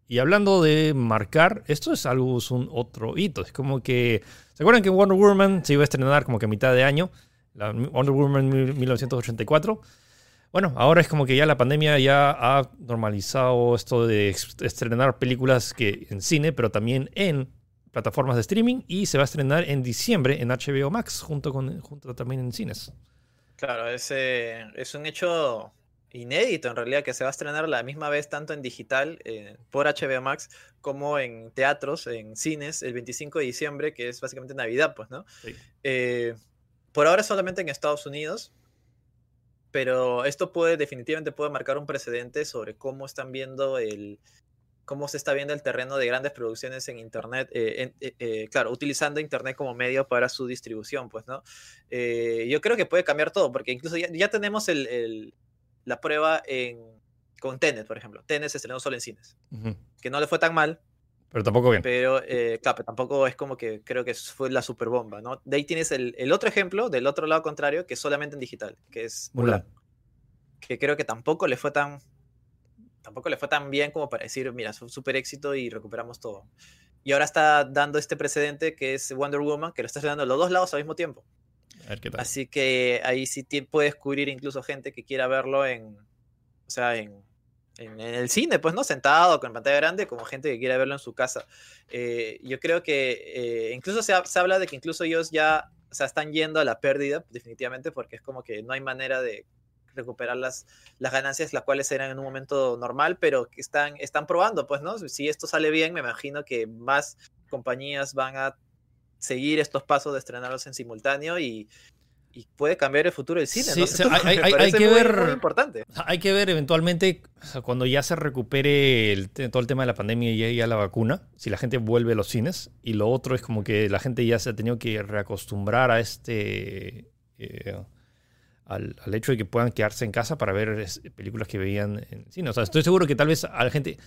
S1: Y hablando de marcar, esto es algo, es un otro hito. Es como que, ¿se acuerdan que Wonder Woman se iba a estrenar como que a mitad de año? Wonder Woman 1984. Bueno, ahora es como que ya la pandemia ya ha normalizado esto de estrenar películas que en cine, pero también en plataformas de streaming y se va a estrenar en diciembre en HBO Max junto con junto también en cines.
S2: Claro, es, es un hecho inédito en realidad que se va a estrenar la misma vez tanto en digital eh, por HBO Max como en teatros, en cines el 25 de diciembre, que es básicamente Navidad, pues, ¿no? Eh, por ahora solamente en Estados Unidos, pero esto puede, definitivamente puede marcar un precedente sobre cómo están viendo el, cómo se está viendo el terreno de grandes producciones en Internet, eh, claro, utilizando Internet como medio para su distribución, pues, ¿no? yo creo que puede cambiar todo, porque incluso ya, tenemos el, la prueba en, con Tenet, por ejemplo. Tenet se estrenó solo en cines, que no le fue tan mal.
S1: Pero tampoco bien.
S2: Pero, claro, tampoco es como que creo que fue la super bomba, ¿no? De ahí tienes el, el, otro ejemplo, del otro lado contrario, que es solamente en digital, que es Mulan. Que creo que tampoco le fue tan tampoco le fue tan bien como para decir, mira, fue un súper éxito y recuperamos todo. Y ahora está dando este precedente que es Wonder Woman, que lo está dando los dos lados al mismo tiempo.
S1: A ver qué tal.
S2: Así que ahí sí puedes cubrir incluso gente que quiera verlo en, o sea, en, en, el cine, pues, ¿no? Sentado con pantalla grande, como gente que quiera verlo en su casa. Eh, yo creo que eh, incluso se, se, habla de que incluso ellos ya, o sea, están yendo a la pérdida, definitivamente, porque es como que no hay manera de recuperar las, las ganancias, las cuales eran en un momento normal, pero que están, están probando, pues, ¿no? Si esto sale bien, me imagino que más compañías van a seguir estos pasos de estrenarlos en simultáneo y, y puede cambiar el futuro del cine.
S1: hay, que ver, importante. Hay que ver eventualmente, cuando ya se recupere todo el tema de la pandemia y ya la vacuna, si la gente vuelve a los cines. Y lo otro es como que la gente ya se ha tenido que reacostumbrar a este... Eh, al, hecho de que puedan quedarse en casa para ver películas que veían en cine. O sea, estoy seguro que tal vez a la gente,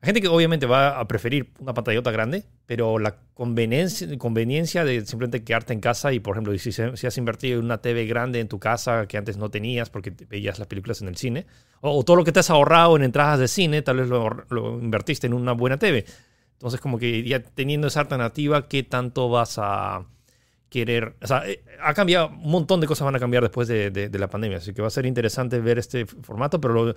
S1: hay gente que obviamente va a preferir una pantallota grande, pero la conveniencia, conveniencia de simplemente quedarte en casa y, por ejemplo, si, si, has invertido en una TV grande en tu casa que antes no tenías porque veías las películas en el cine, o, todo lo que te has ahorrado en entradas de cine, tal vez lo, lo invertiste en una buena TV. Entonces, como que ya teniendo esa alternativa, ¿qué tanto vas a querer. O sea, eh, ha cambiado, un montón de cosas van a cambiar después de, de- de la pandemia, así que va a ser interesante ver este formato, pero lo-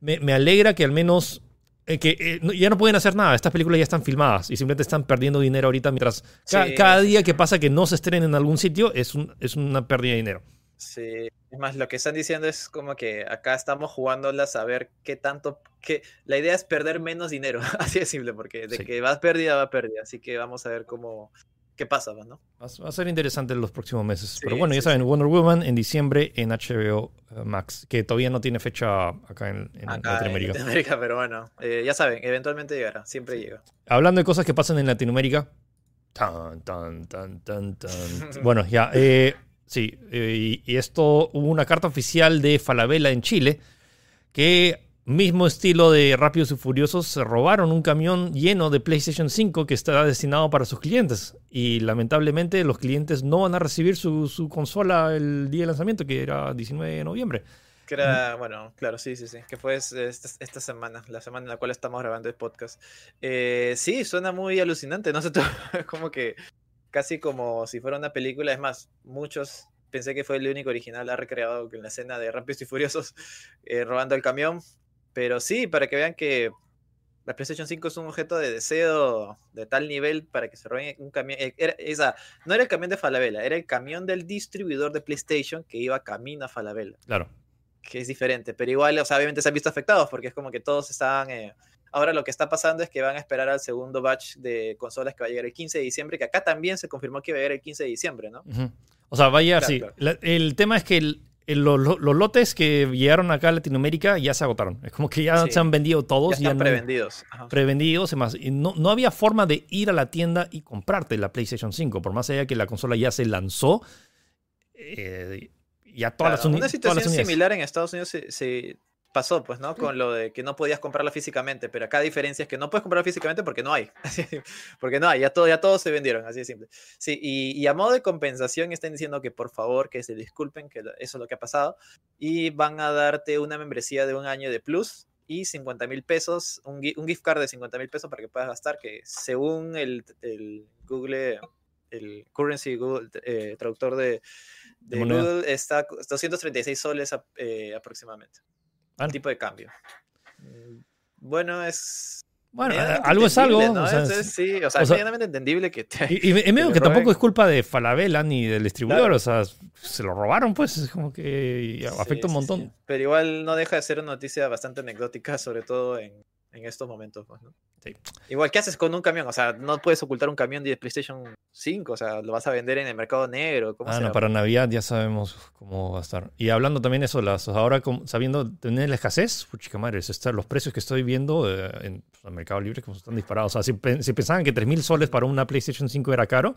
S1: me, me alegra que al menos. Eh, que eh, no- ya no pueden hacer nada, estas películas ya están filmadas y simplemente están perdiendo dinero ahorita mientras ca-
S2: Sí.
S1: cada día que pasa que no se estrenen en algún sitio es, un- es una pérdida de dinero.
S2: Sí, es más, lo que están diciendo es como que acá estamos jugándolas a ver qué tanto, que la idea es perder menos dinero, así de simple, porque de
S1: Sí.
S2: que vas pérdida, va pérdida, así que vamos a ver cómo, qué pasa, ¿no?
S1: Va a- ser interesante en los próximos meses.
S2: Sí,
S1: Pero bueno, ya saben. Wonder Woman en diciembre en HBO eh, Max, que todavía no tiene fecha acá en, en
S2: Acá en
S1: Latinoamérica.
S2: Latinoamérica, pero bueno, eh, ya saben, eventualmente llegará, siempre llega.
S1: Hablando de cosas que pasan en Latinoamérica. Tan, tan, tan, tan, tan. Bueno, ya. eh, sí, eh, y, y esto hubo una carta oficial de Falabella en Chile que, mismo estilo de Rápidos y Furiosos, se robaron un camión lleno de PlayStation 5 que estaba destinado para sus clientes. Y lamentablemente los clientes no van a recibir su, su consola el día de lanzamiento, que era 19 de noviembre.
S2: Que era, bueno, claro, sí, sí, sí, que fue es- esta, esta semana, la semana en la cual estamos grabando el podcast. Eh, sí, suena muy alucinante, no sé, como que casi como si fuera una película, es más, muchos, pensé que fue el único original, ha recreado en la escena de Rápidos y Furiosos eh, robando el camión, pero sí, para que vean que la PlayStation 5 es un objeto de deseo de tal nivel para que se roben un camión. eh, Era, esa, no era el camión de Falabella, era el camión del distribuidor de PlayStation que iba camino a Falabella
S1: Claro.
S2: que es diferente, pero igual, o sea, obviamente se han visto afectados porque es como que todos estaban... eh, Ahora lo que está pasando es que van a esperar al segundo batch de consolas que va a llegar el 15 de diciembre, que acá también se confirmó que iba a llegar el 15 de diciembre, ¿no?
S1: O sea, vaya,
S2: Claro,
S1: sí.
S2: claro.
S1: La- el tema es que el- los lotes que llegaron acá a Latinoamérica ya se agotaron. Es como que ya
S2: Sí.
S1: se han vendido
S2: Ya
S1: todos.
S2: están
S1: no-
S2: prevendidos.
S1: Prevendidos y más. Y no, no había forma de ir a la tienda y comprarte la PlayStation 5, por más allá que la consola ya se lanzó. eh, ya todas,
S2: Claro,
S1: las, uni-
S2: una
S1: todas
S2: situación
S1: las unidades.
S2: similar en Estados Unidos se, se pasó, pues, ¿no? Con lo de que no podías comprarla físicamente, pero acá la diferencia es que no puedes comprarla físicamente porque no hay. porque no hay, ya, todo, ya todos se vendieron, así de simple. Sí, y, y a modo de compensación están diciendo que por favor, que se disculpen, que eso es lo que ha pasado, y van a darte una membresía de un año de plus y 50 mil pesos, un, un gift card de 50 mil pesos para que puedas gastar, que según el, el Google, el Currency Google, eh, traductor de, de. Google, está 236 soles ap- eh, aproximadamente.
S1: Vale.
S2: Tipo de cambio. Mm, Bueno, es.
S1: Bueno, algo es algo.
S2: ¿no?
S1: o sea,
S2: Es- sí, o sea,
S1: o
S2: es medianamente entendible que te.
S1: y, y en medio que tampoco es culpa de Falabella ni del distribuidor,
S2: Claro.
S1: o sea, se lo robaron, pues es como que
S2: Sí,
S1: afecta un montón.
S2: sí. Pero igual no deja de ser una noticia bastante anecdótica, sobre todo en, en estos momentos. pues, ¿no?
S1: Sí.
S2: Igual, ¿qué haces con un camión? O sea, no puedes ocultar un camión de PlayStation 5, o sea, lo vas a vender en el mercado negro. ¿Cómo
S1: Ah,
S2: será?
S1: no, para Navidad ya sabemos cómo va a estar. Y hablando también eso, las, ahora sabiendo tener la escasez, puchica madre, está- los precios que estoy viendo eh, en pues, el Mercado Libre como están disparados. O sea, si, si pensaban que 3.000 soles para una PlayStation 5 era caro,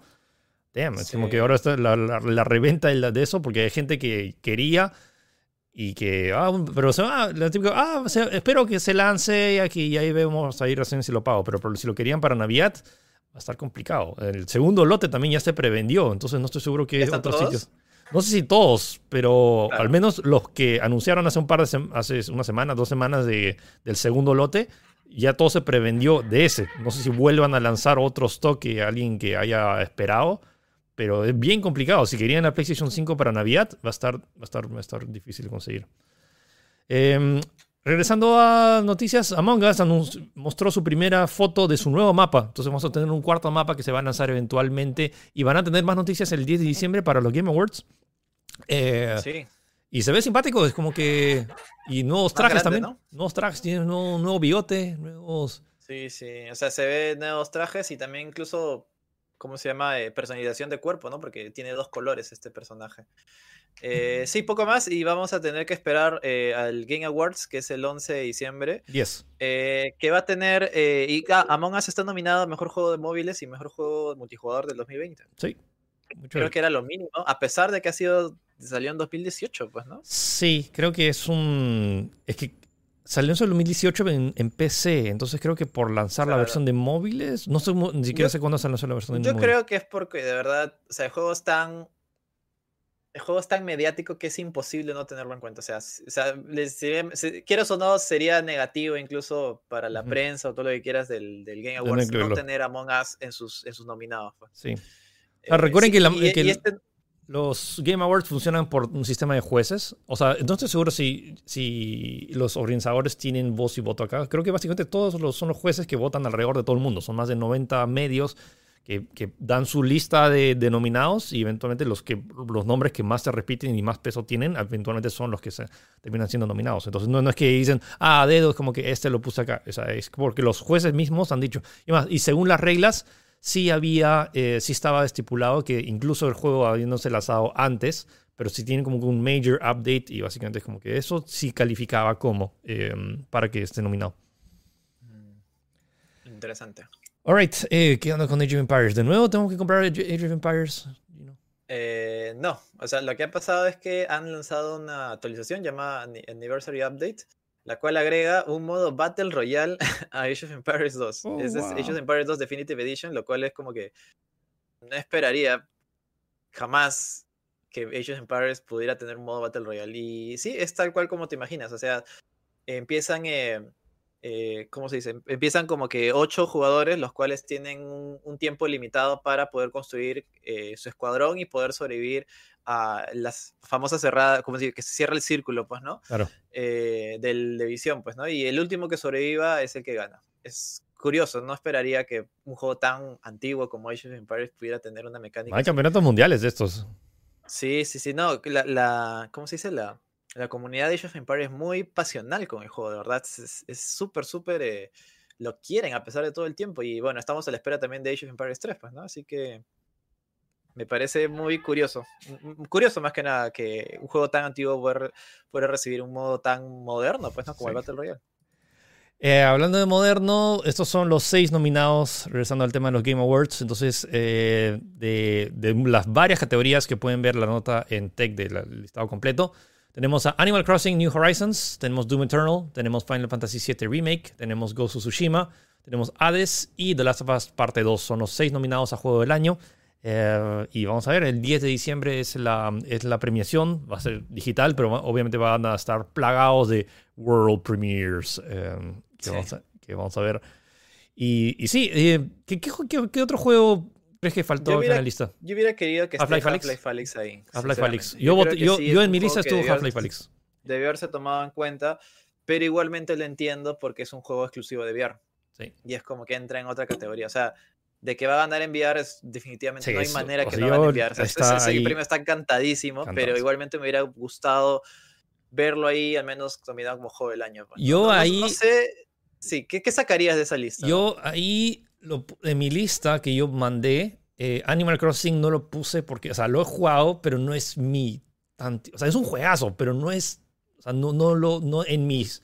S1: damn, es como que ahora está la, la- la reventa de, de eso porque hay gente que quería y que, ah, pero se va, la típica, ah, espero que se lance y aquí y ahí vemos ahí recién si lo pago, pero, si lo querían para Navidad va a estar complicado. El segundo lote también ya se prevendió, entonces no estoy seguro que
S2: ¿Ya están
S1: otros
S2: todos?
S1: sitios. No sé si todos, pero
S2: Claro.
S1: al menos los que anunciaron hace un par de hace una semana, dos semanas de, del segundo lote, ya todo se prevendió de ese. No sé si vuelvan a lanzar otro stock que alguien que haya esperado, pero es bien complicado. Si querían la PlayStation 5 para Navidad, va a estar, va a estar, va a estar difícil de conseguir. Em, regresando a noticias, Among Us mostró su primera foto de su nuevo mapa. Entonces vamos a tener un cuarto mapa que se va a lanzar eventualmente y van a tener más noticias el 10 de diciembre para los Game Awards. Eh,
S2: Sí.
S1: y se ve simpático, es como que... Y nuevos
S2: Más
S1: trajes
S2: grande,
S1: también. Nuevos trajes, tiene un nuevo, nuevo bigote, nuevos...
S2: Sí, sí. O sea, se ve nuevos trajes y también incluso, ¿cómo se llama? Eh, personalización de cuerpo, ¿no? Porque tiene dos colores este personaje. Eh, sí, poco más y vamos a tener que esperar eh, al Game Awards, que es el 11 de diciembre,
S1: 10.
S2: eh, que va a tener... y ah, Among Us está nominado a Mejor Juego de Móviles y Mejor Juego Multijugador del 2020.
S1: Sí. Mucho
S2: Creo que era lo mínimo, a pesar de que ha sido... Salió en 2018, pues, ¿no?
S1: Sí, creo que es un... Es que salió en el 2018 en, en PC, entonces creo que por lanzar la versión de móviles, no sé, ni siquiera
S2: Yo-
S1: sé cuándo se lanzó la versión de
S2: Yo
S1: móviles.
S2: creo que es porque de verdad, o sea, el juego es tan. El juego es tan mediático que es imposible no tenerlo en cuenta. O sea, o sea se- quieras o no, sería negativo incluso para la prensa o todo lo que quieras del, del Game Awards no tener Among Us en sus, en sus nominados. pues.
S1: Sí. Ah, recuerden
S2: sí,
S1: que, la-
S2: y-
S1: que
S2: y este-
S1: los Game Awards funcionan por un sistema de jueces. O sea, no estoy seguro si, si los organizadores tienen voz y voto acá. Creo que básicamente todos los, son los jueces que votan alrededor de todo el mundo. Son más de 90 medios que, que dan su lista de, nominados y eventualmente los, que, los nombres que más se repiten y más peso tienen, eventualmente son los que se terminan siendo nominados. Entonces no, no es que dicen, ah, a dedo, es como que este lo puse acá. O sea, es porque los jueces mismos han dicho. Y, más, y según las reglas, sí había, eh, sí estaba estipulado que incluso el juego habiéndose lanzado antes, pero sí tiene como un major update y básicamente es como que eso sí calificaba como eh, para que esté nominado.
S2: Mm, Interesante.
S1: Alright, eh, ¿qué onda con Age of Empires? ¿De nuevo tengo que comprar Age of Empires? You know.
S2: Eh, no, o sea, lo que ha pasado es que han lanzado una actualización llamada Anniversary Update, la cual agrega un modo Battle Royale a Age of Empires 2.
S1: Oh,
S2: Ese es Age
S1: wow.
S2: of Empires 2 Definitive Edition, lo cual es como que no esperaría jamás que Age of Empires pudiera tener un modo Battle Royale. Y sí, es tal cual como te imaginas, o sea, empiezan... eh, eh, ¿cómo se dice? Empiezan como que ocho jugadores, los cuales tienen un, un tiempo limitado para poder construir eh, su escuadrón y poder sobrevivir a las famosas cerradas, como decir, que se cierra el círculo, pues, ¿no?
S1: Claro.
S2: Eh, del, de visión, pues, ¿no? Y el último que sobreviva es el que gana. Es curioso, no esperaría que un juego tan antiguo como Age of Empires pudiera tener una mecánica.
S1: Hay campeonatos mundiales de estos.
S2: Sí, sí, sí, no, la, la ¿cómo se dice? La, la comunidad de Age of Empires es muy pasional con el juego, de verdad, es súper, súper, eh, lo quieren a pesar de todo el tiempo, y bueno, estamos a la espera también de Age of Empires 3, pues, ¿no? Así que me parece muy curioso, m- m- curioso más que nada que un juego tan antiguo pueda, pueda recibir un modo tan moderno, pues, ¿no? Como el. Battle Royale.
S1: Eh, hablando de moderno, estos son los seis nominados, regresando al tema de los Game Awards. Entonces, eh, de, de las varias categorías que pueden ver la nota en tech del listado completo, tenemos a Animal Crossing New Horizons, tenemos Doom Eternal, tenemos Final Fantasy VII Remake, tenemos Ghost of Tsushima, tenemos Hades y The Last of Us Parte 2. Son los seis nominados a Juego del Año. Eh, y vamos a ver, el 10 de diciembre es la, es la premiación, va a ser digital, pero obviamente van a estar plagados de World Premiers eh, que,
S2: Sí.
S1: vamos a, que vamos a ver. Y, y sí, eh, ¿qué, qué, ju- qué- qué otro juego crees que faltó
S2: Yo
S1: en
S2: hubiera-
S1: la lista?
S2: Yo hubiera querido que esté
S1: Half-Life Alyx.
S2: Ahí.
S1: Half-Life Alyx. Yo, yo,
S2: sí
S1: yo en mi lista estuvo Half-Life Alyx.
S2: debió haberse tomado en cuenta, pero igualmente lo entiendo porque es un juego exclusivo de VR.
S1: Sí.
S2: Y es como que entra en otra categoría. O sea, de que va a ganar en VR es definitivamente
S1: Sí,
S2: no hay
S1: eso,
S2: manera
S1: o
S2: que
S1: sea,
S2: no gane en VR. O sea,
S1: está
S2: ese, premio está cantadísimo, pero igualmente me hubiera gustado verlo ahí, al menos nominado como juego del año. pues, ¿no?
S1: Yo
S2: No-
S1: ahí-
S2: No sé. Sí, ¿qué, qué sacarías de esa lista?
S1: Yo ahí, lo, en mi lista que yo mandé, eh, Animal Crossing no lo puse porque, o sea, lo he jugado, pero no es mi... tanti- o sea, es un juegazo, pero no es... O sea, no, no lo... No en mis...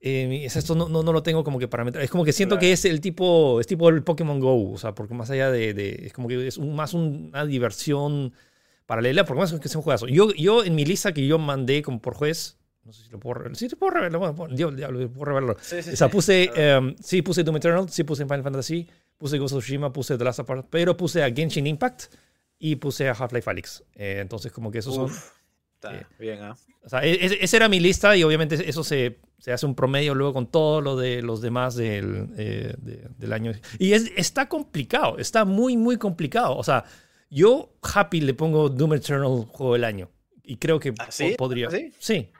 S1: eh, esto no, no, no lo tengo como que parametrar. Es como que siento
S2: Claro.
S1: que es el tipo... Es tipo el Pokémon Go. O sea, porque más allá de... de- es como que es un- más una diversión paralela, porque más que es un juegazo. Yo, yo en mi lista que yo mandé como por juez... No sé si lo puedo revelar. Sí, te puedo revelar. Bueno, diablo, diablo, puedo revelarlo.
S2: Sí, sí,
S1: O sea,
S2: sí.
S1: puse,
S2: A ver.
S1: em, sí, puse Doom Eternal, sí puse Final Fantasy, puse Ghost of Tsushima, puse The Last of Us, pero puse a Genshin Impact y puse a Half-Life Alyx. Eh, entonces, como que esos son...
S2: Uf, está
S1: eh,
S2: bien, ¿ah?
S1: O sea, e- e- esa era mi lista y obviamente eso se, se hace un promedio luego con todo lo de los demás del, eh, de- del año. Y es, está complicado, está muy, muy complicado. O sea, yo happy le pongo Doom Eternal juego del año. Y creo que
S2: ¿Ah,
S1: po-
S2: sí?
S1: podría...
S2: ¿Ah, sí?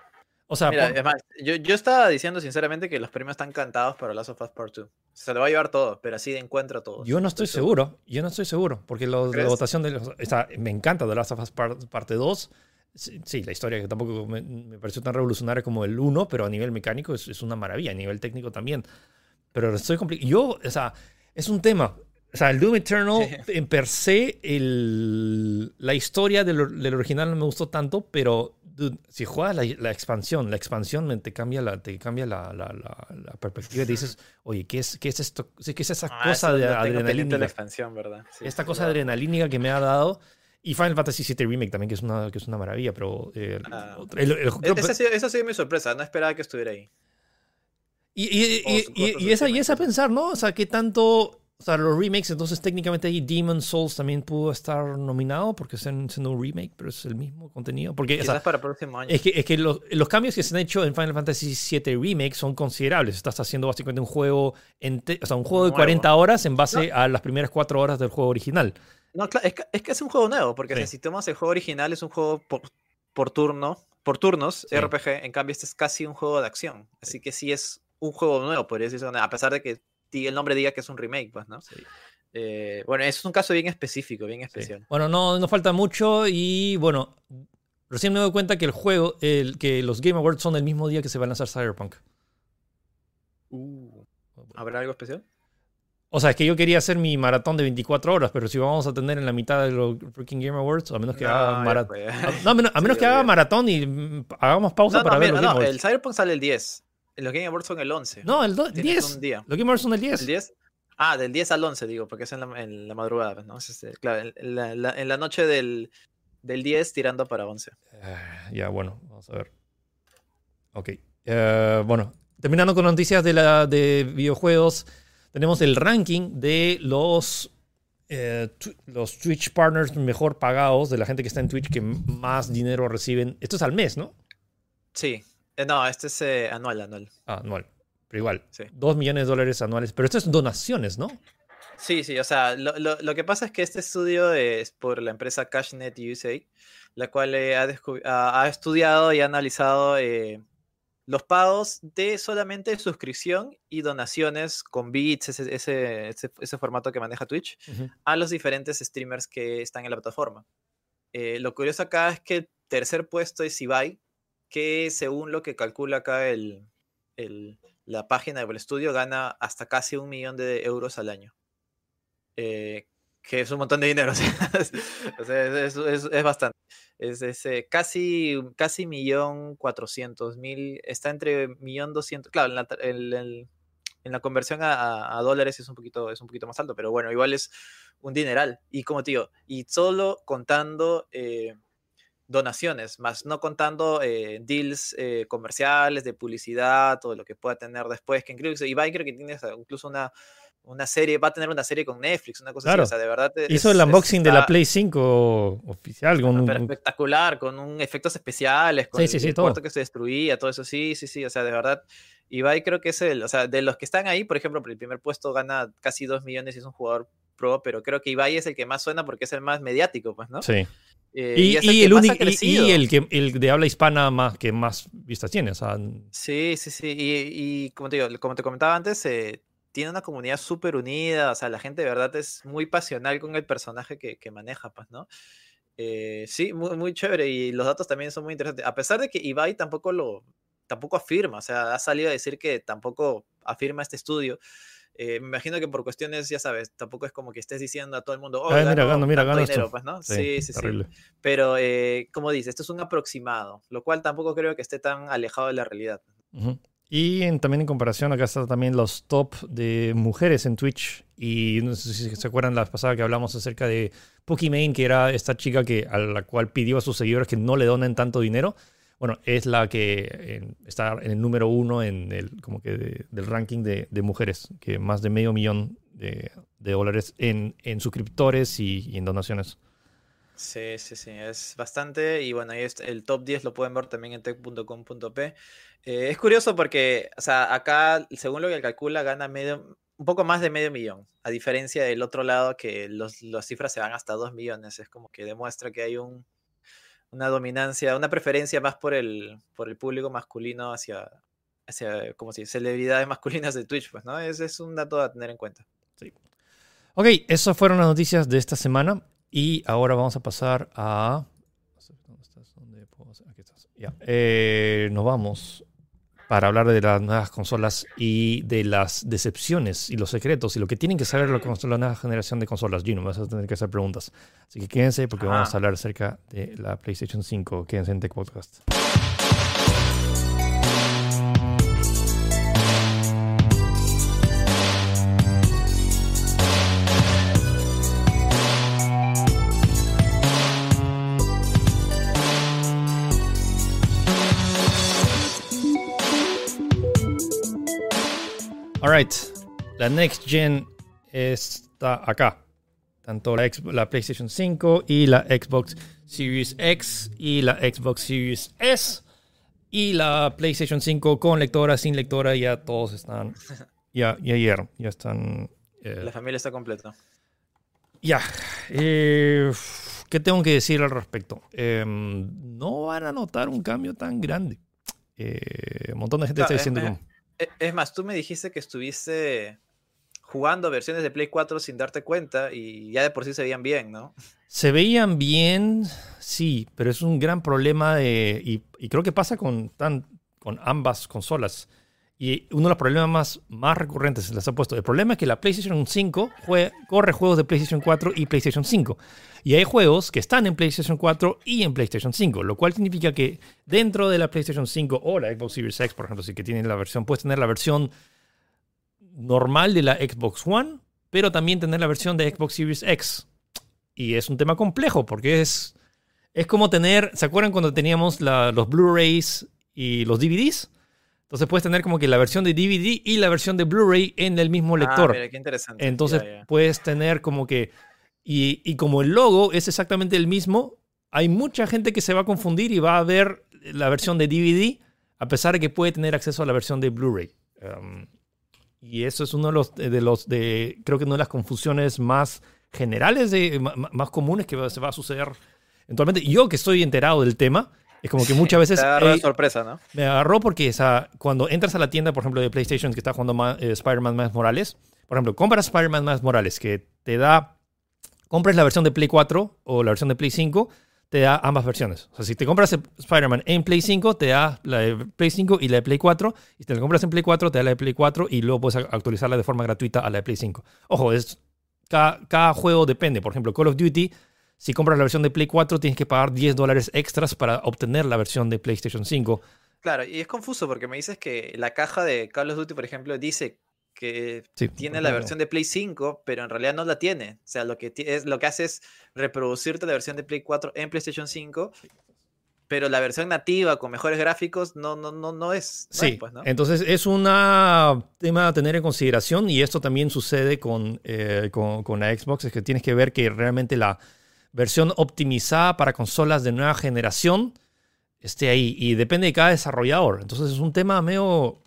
S1: O sea,
S2: Mira,
S1: por-
S2: es más, yo, yo estaba diciendo sinceramente que los premios están cantados para Last of Us Part 2. Se lo va a llevar todo, pero así de encuentro todos.
S1: Yo no estoy seguro, yo no estoy seguro, porque lo- la votación de los- está- me encanta The Last of Us Par- parte 2. Sí, sí, la historia que tampoco me, me pareció tan revolucionaria como el 1, pero a nivel mecánico es, es una maravilla, a nivel técnico también. Pero estoy complicado. Yo, o sea, es un tema. O sea, el Doom Eternal,
S2: Sí.
S1: en per se, el- la historia del, del original no me gustó tanto, pero dude, si juegas la, la expansión, la expansión te cambia la, te cambia la, la- la- perspectiva y dices, oye, ¿qué es, qué es esto? ¿Qué es esa
S2: Ah,
S1: cosa de adrenalina?
S2: la expansión, ¿verdad? Sí,
S1: esta cosa
S2: lo-
S1: adrenalínica que me ha dado. Y Final Fantasy VII Remake también, que es una, que es una maravilla, pero... eh,
S2: Ah.
S1: el- el- el- creo-
S2: Esa ha sido- esa ha sido mi sorpresa, no esperaba que estuviera ahí.
S1: y, y- y-
S2: su
S1: y-
S2: cosa
S1: y es, ahí
S2: última,
S1: es a
S2: claro.
S1: pensar, ¿no? O sea, ¿qué tanto, O sea, los remakes, entonces técnicamente ahí Demon Souls también pudo estar nominado porque están siendo un remake, pero es el mismo contenido. Porque, o sea,
S2: Quizás para el próximo año.
S1: es que, es que los, los cambios que se han hecho en Final Fantasy VII Remake son considerables. Estás haciendo básicamente un juego, o sea, un juego de
S2: Nuevo.
S1: 40 horas en base a las primeras 4 horas del juego original.
S2: No, claro, es que, es que es un juego nuevo, porque o
S1: Sí.
S2: si tomas el juego original es un juego por, por turno, por turnos,
S1: Sí.
S2: RPG, en cambio este es casi un juego de acción. Así que sí es un juego nuevo, podría decirse, a pesar de que el nombre diga que es un remake, pues, ¿no?
S1: Sí.
S2: Eh, bueno, eso es un caso bien específico, bien
S1: Sí.
S2: especial.
S1: Bueno, no, no falta mucho y bueno, recién me doy cuenta que el juego, el, que los Game Awards son el mismo día que se va a lanzar Cyberpunk.
S2: Uh, ¿Habrá algo especial?
S1: O sea, es que yo quería hacer mi maratón de 24 horas, pero si vamos a tener en la mitad de los freaking Game Awards, a menos que haga maratón.
S2: fue.
S1: No, a menos, a menos
S2: Sí,
S1: que haga
S2: olvídate.
S1: maratón y hagamos pausa
S2: No,
S1: para ver los Game
S2: no,
S1: Awards.
S2: el Cyberpunk sale el 10. Los Game Awards son el 11.
S1: No, el do-
S2: Tienes
S1: 10.
S2: un día.
S1: Los Game Awards son el 10.
S2: ¿El 10? Ah, del 10 al 11, digo, porque es en la, en la madrugada, pues, ¿no? Es este, claro, en, la, la- en la noche del, del 10 tirando para 11.
S1: Ah, ya, bueno, vamos a ver. Ok. Eh, bueno, terminando con noticias de, la, de videojuegos, tenemos el ranking de los, eh, tw- los Twitch partners mejor pagados, de la gente que está en Twitch que más dinero reciben. Esto es al mes, ¿no?
S2: Sí. Eh, no, este es eh, anual, anual.
S1: Ah, anual. Pero igual,
S2: Sí.
S1: 2 millones de dólares anuales. Pero esto es donaciones, ¿no?
S2: Sí, sí, o sea, lo, lo- lo que pasa es que este estudio es por la empresa CashNet USA, la cual eh, ha, ha- ha estudiado y ha analizado los pagos de solamente suscripción y donaciones con bits, ese, ese, ese- ese formato que maneja Twitch, a los diferentes streamers que están en la plataforma. Lo curioso acá es que el tercer puesto es Ibai, que según lo que calcula acá el, el- la página del estudio, gana hasta casi un millón de euros al año. Eh, que es un montón de dinero. o sea, es, es, es- es bastante. Es, eh, casi, casi millón cuatrocientos mil. Está entre millón doscientos. Claro, en la, el- en la conversión a, a- a dólares es un, poquito, es un poquito más alto, pero bueno, igual es un dineral. Y como te digo, y solo contando eh, donaciones, más no contando eh, deals eh, comerciales, de publicidad, todo lo que pueda tener después, que incluso Ibai creo que tiene incluso una, una serie, va a tener una serie con Netflix, una cosa
S1: Claro.
S2: así, o sea, de verdad. es-
S1: Hizo el
S2: es-
S1: unboxing de la Play 5 oficial. Con un-
S2: pero espectacular, con un efectos especiales, con
S1: Sí,
S2: el,
S1: sí, sí,
S2: el
S1: todo.
S2: cuarto que se destruía, todo eso, sí, sí, sí, o sea, de verdad. Ibai creo que es el, o sea, de los que están ahí, por ejemplo, el primer puesto gana casi 2 millones y es un jugador pro, pero creo que Ibai es el que más suena porque es el más mediático, pues, ¿no?
S1: Sí.
S2: Eh,
S1: Y, y el
S2: más ha
S1: único, y, y el, que, el de habla hispana más que más vistas tiene. O sea,
S2: Sí, sí, sí. Y, y como te digo, como te comentaba antes, eh, tiene una comunidad súper unida. O sea, la gente de verdad es muy pasional con el personaje que, que maneja, pues, ¿no? Eh, sí, muy, muy chévere. Y los datos también son muy interesantes. A pesar de que Ibai tampoco lo tampoco afirma, o sea, ha salido a decir que tampoco afirma este estudio. Eh, me imagino que por cuestiones, ya sabes, tampoco es como que estés diciendo a todo el mundo, oh,
S1: Ay, mira,
S2: gano
S1: mira, gano
S2: dinero", pues, ¿no?
S1: sí,
S2: Sí, sí, sí. Pero, eh, como dice, esto es un aproximado, lo cual tampoco creo que esté tan alejado de la realidad.
S1: Ujú. Y en- también en comparación, acá están también los top de mujeres en Twitch. Y no sé si se acuerdan la pasada que hablamos acerca de Pokimane, que era esta chica que, a la cual pidió a sus seguidores que no le donen tanto dinero. Bueno, es la que está en el número uno en el, como que de- del ranking de, mujeres, que más de medio millón de, de dólares en, suscriptores y, en donaciones.
S2: Sí, sí, sí, es bastante. Y bueno, ahí el top 10 lo pueden ver también en tech.com.p. Eh, es curioso porque, o sea, acá, según lo que calcula, gana medio, un poco más de medio millón. A diferencia del otro lado, que los, las cifras se van hasta 2 millones. Es como que demuestra que hay un, una dominancia, una preferencia más por el, por el público masculino hacia, hacia como si celebridades masculinas de Twitch, pues, ¿no? Es, es un dato a tener en cuenta.
S1: Ok, esas fueron las noticias de esta semana. Y ahora vamos a pasar a. ¿Dónde estás? ¿Dónde puedo hacer? Aquí estás. Ya. Eh, nos vamos para hablar de las nuevas consolas y de las decepciones y los secretos y lo que tienen que saber la, cons- la nueva generación de consolas. Gino, vas a tener que hacer preguntas. Así que quédense porque
S2: Ajá.
S1: vamos a hablar acerca de la PlayStation 5. Quédense en Tech Podcast. La next gen está acá. Tanto la, la PlayStation 5 y la Xbox Series X y la Xbox Series S y la PlayStation 5 con lectora, sin lectora, ya todos están. Ya, ya ayer, ya están.
S2: Eh, la familia está completa.
S1: Ya. Eh, ¿Qué tengo que decir al respecto? Em, no van a notar un cambio tan grande. Eh, un montón de gente está diciendo.
S2: Es, es más, tú me dijiste que estuviste jugando versiones de Play 4 sin darte cuenta y ya de por sí se veían bien, ¿no?
S1: Se veían bien, sí, pero es un gran problema de, y, creo que pasa con, tan, con ambas consolas. Y uno de los problemas más, recurrentes se les ha puesto. El problema es que la PlayStation 5 corre juegos de PlayStation 4 y PlayStation 5. Y hay juegos que están en PlayStation 4 y en PlayStation 5, lo cual significa que dentro de la PlayStation 5 o la Xbox Series X, por ejemplo, si que tienen la versión, puedes tener la versión normal de la Xbox One, pero también tener la versión de Xbox Series X. Y es un tema complejo porque es, es como tener, ¿se acuerdan cuando teníamos los Blu-rays y los DVDs? Entonces puedes tener como que la versión de DVD y la versión de Blu-ray en el mismo ah, lector.
S2: qué interesante.
S1: Entonces puedes tener como que, y, y como el logo es exactamente el mismo, hay mucha gente que se va a confundir y va a ver la versión de DVD a pesar de que puede tener acceso a la versión de Blu-ray. Um, y eso es uno de los, de los de, creo que una de las confusiones más generales, de, más comunes que se va a suceder eventualmente. Yo que estoy enterado del tema, es como que muchas veces...
S2: Te agarró sorpresa, ¿no?
S1: Me agarró porque cuando entras a la tienda, por ejemplo, de PlayStation que está jugando eh, Spider-Man más Morales, por ejemplo, compras Spider-Man más Morales, que te da... Compres la versión de Play 4 o la versión de Play 5, te da ambas versiones. O sea, si te compras Spider-Man en Play 5, te da la de Play 5 y la de Play 4. Y si te la compras en Play 4, te da la de Play 4 y luego puedes actualizarla de forma gratuita a la de Play 5. Ojo, es, cada, juego depende. Por ejemplo, Call of Duty, si compras la versión de Play 4, tienes que pagar 10 dólares extras para obtener la versión de PlayStation 5.
S2: Claro, y es confuso porque me dices que la caja de Call of Duty, por ejemplo, dice que tiene la versión de Play 5, pero en realidad no la tiene. O sea, lo que, es, lo que hace es reproducirte la versión de Play 4 en PlayStation 5, pero la versión nativa con mejores gráficos no, no, no, no es.
S1: sí,
S2: pues,
S1: entonces es un tema a tener en consideración y esto también sucede con, eh, con, con la Xbox, es que tienes que ver que realmente la versión optimizada para consolas de nueva generación esté ahí y depende de cada desarrollador. Entonces es un tema medio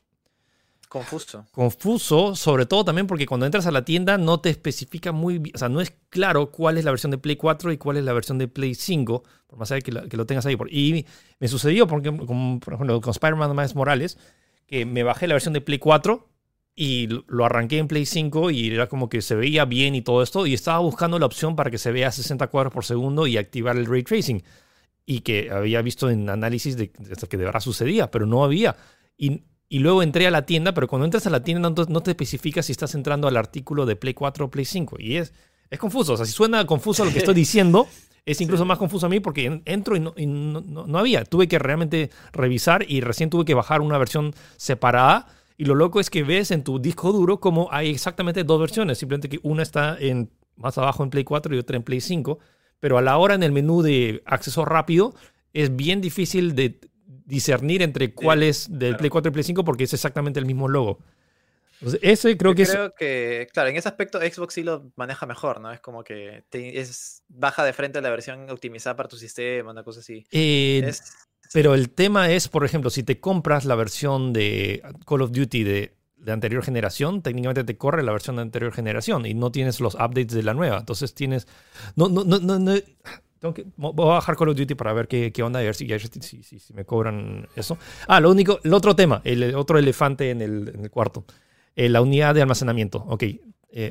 S2: Confuso.
S1: Confuso, sobre todo también porque cuando entras a la tienda no te especifica muy bien, o sea, no es claro cuál es la versión de Play 4 y cuál es la versión de Play 5, por más allá que, que lo tengas ahí. Y me sucedió, porque, como, por ejemplo, con Spider-Man Miles Morales, que me bajé la versión de Play 4 y lo arranqué en Play 5 y era como que se veía bien y todo esto, y estaba buscando la opción para que se vea 60 cuadros por segundo y activar el ray tracing. Y que había visto en análisis de, de que de verdad sucedía, pero no había. Y y luego entré a la tienda, pero cuando entras a la tienda no, te especifica si estás entrando al artículo de Play 4 o Play 5. Y es, es confuso. O sea, si suena confuso lo que estoy diciendo, es incluso más confuso a mí porque entro y, no, no, había. Tuve que realmente revisar y recién tuve que bajar una versión separada. Y lo loco es que ves en tu disco duro como hay exactamente dos versiones. Simplemente que una está en, más abajo en Play 4 y otra en Play 5. Pero a la hora en el menú de acceso rápido es bien difícil de discernir entre cuál es del Play 4 y Play 5 porque es exactamente el mismo logo. Entonces, ese creo que
S2: creo que, claro, en ese aspecto Xbox sí lo maneja mejor, ¿no? Es como que es baja de frente la versión optimizada para tu sistema, una cosa así.
S1: Eh, pero el tema es, por ejemplo, si te compras la versión de Call of Duty de, de, anterior generación, técnicamente te corre la versión de anterior generación y no tienes los updates de la nueva. Entonces tienes. No, no, no, no, voy a bajar Call of Duty para ver qué, qué onda, a ver si, si, si, me cobran eso. Ah, lo único, el otro tema, el otro elefante en el, en el cuarto, eh, la unidad de almacenamiento. Ok, eh,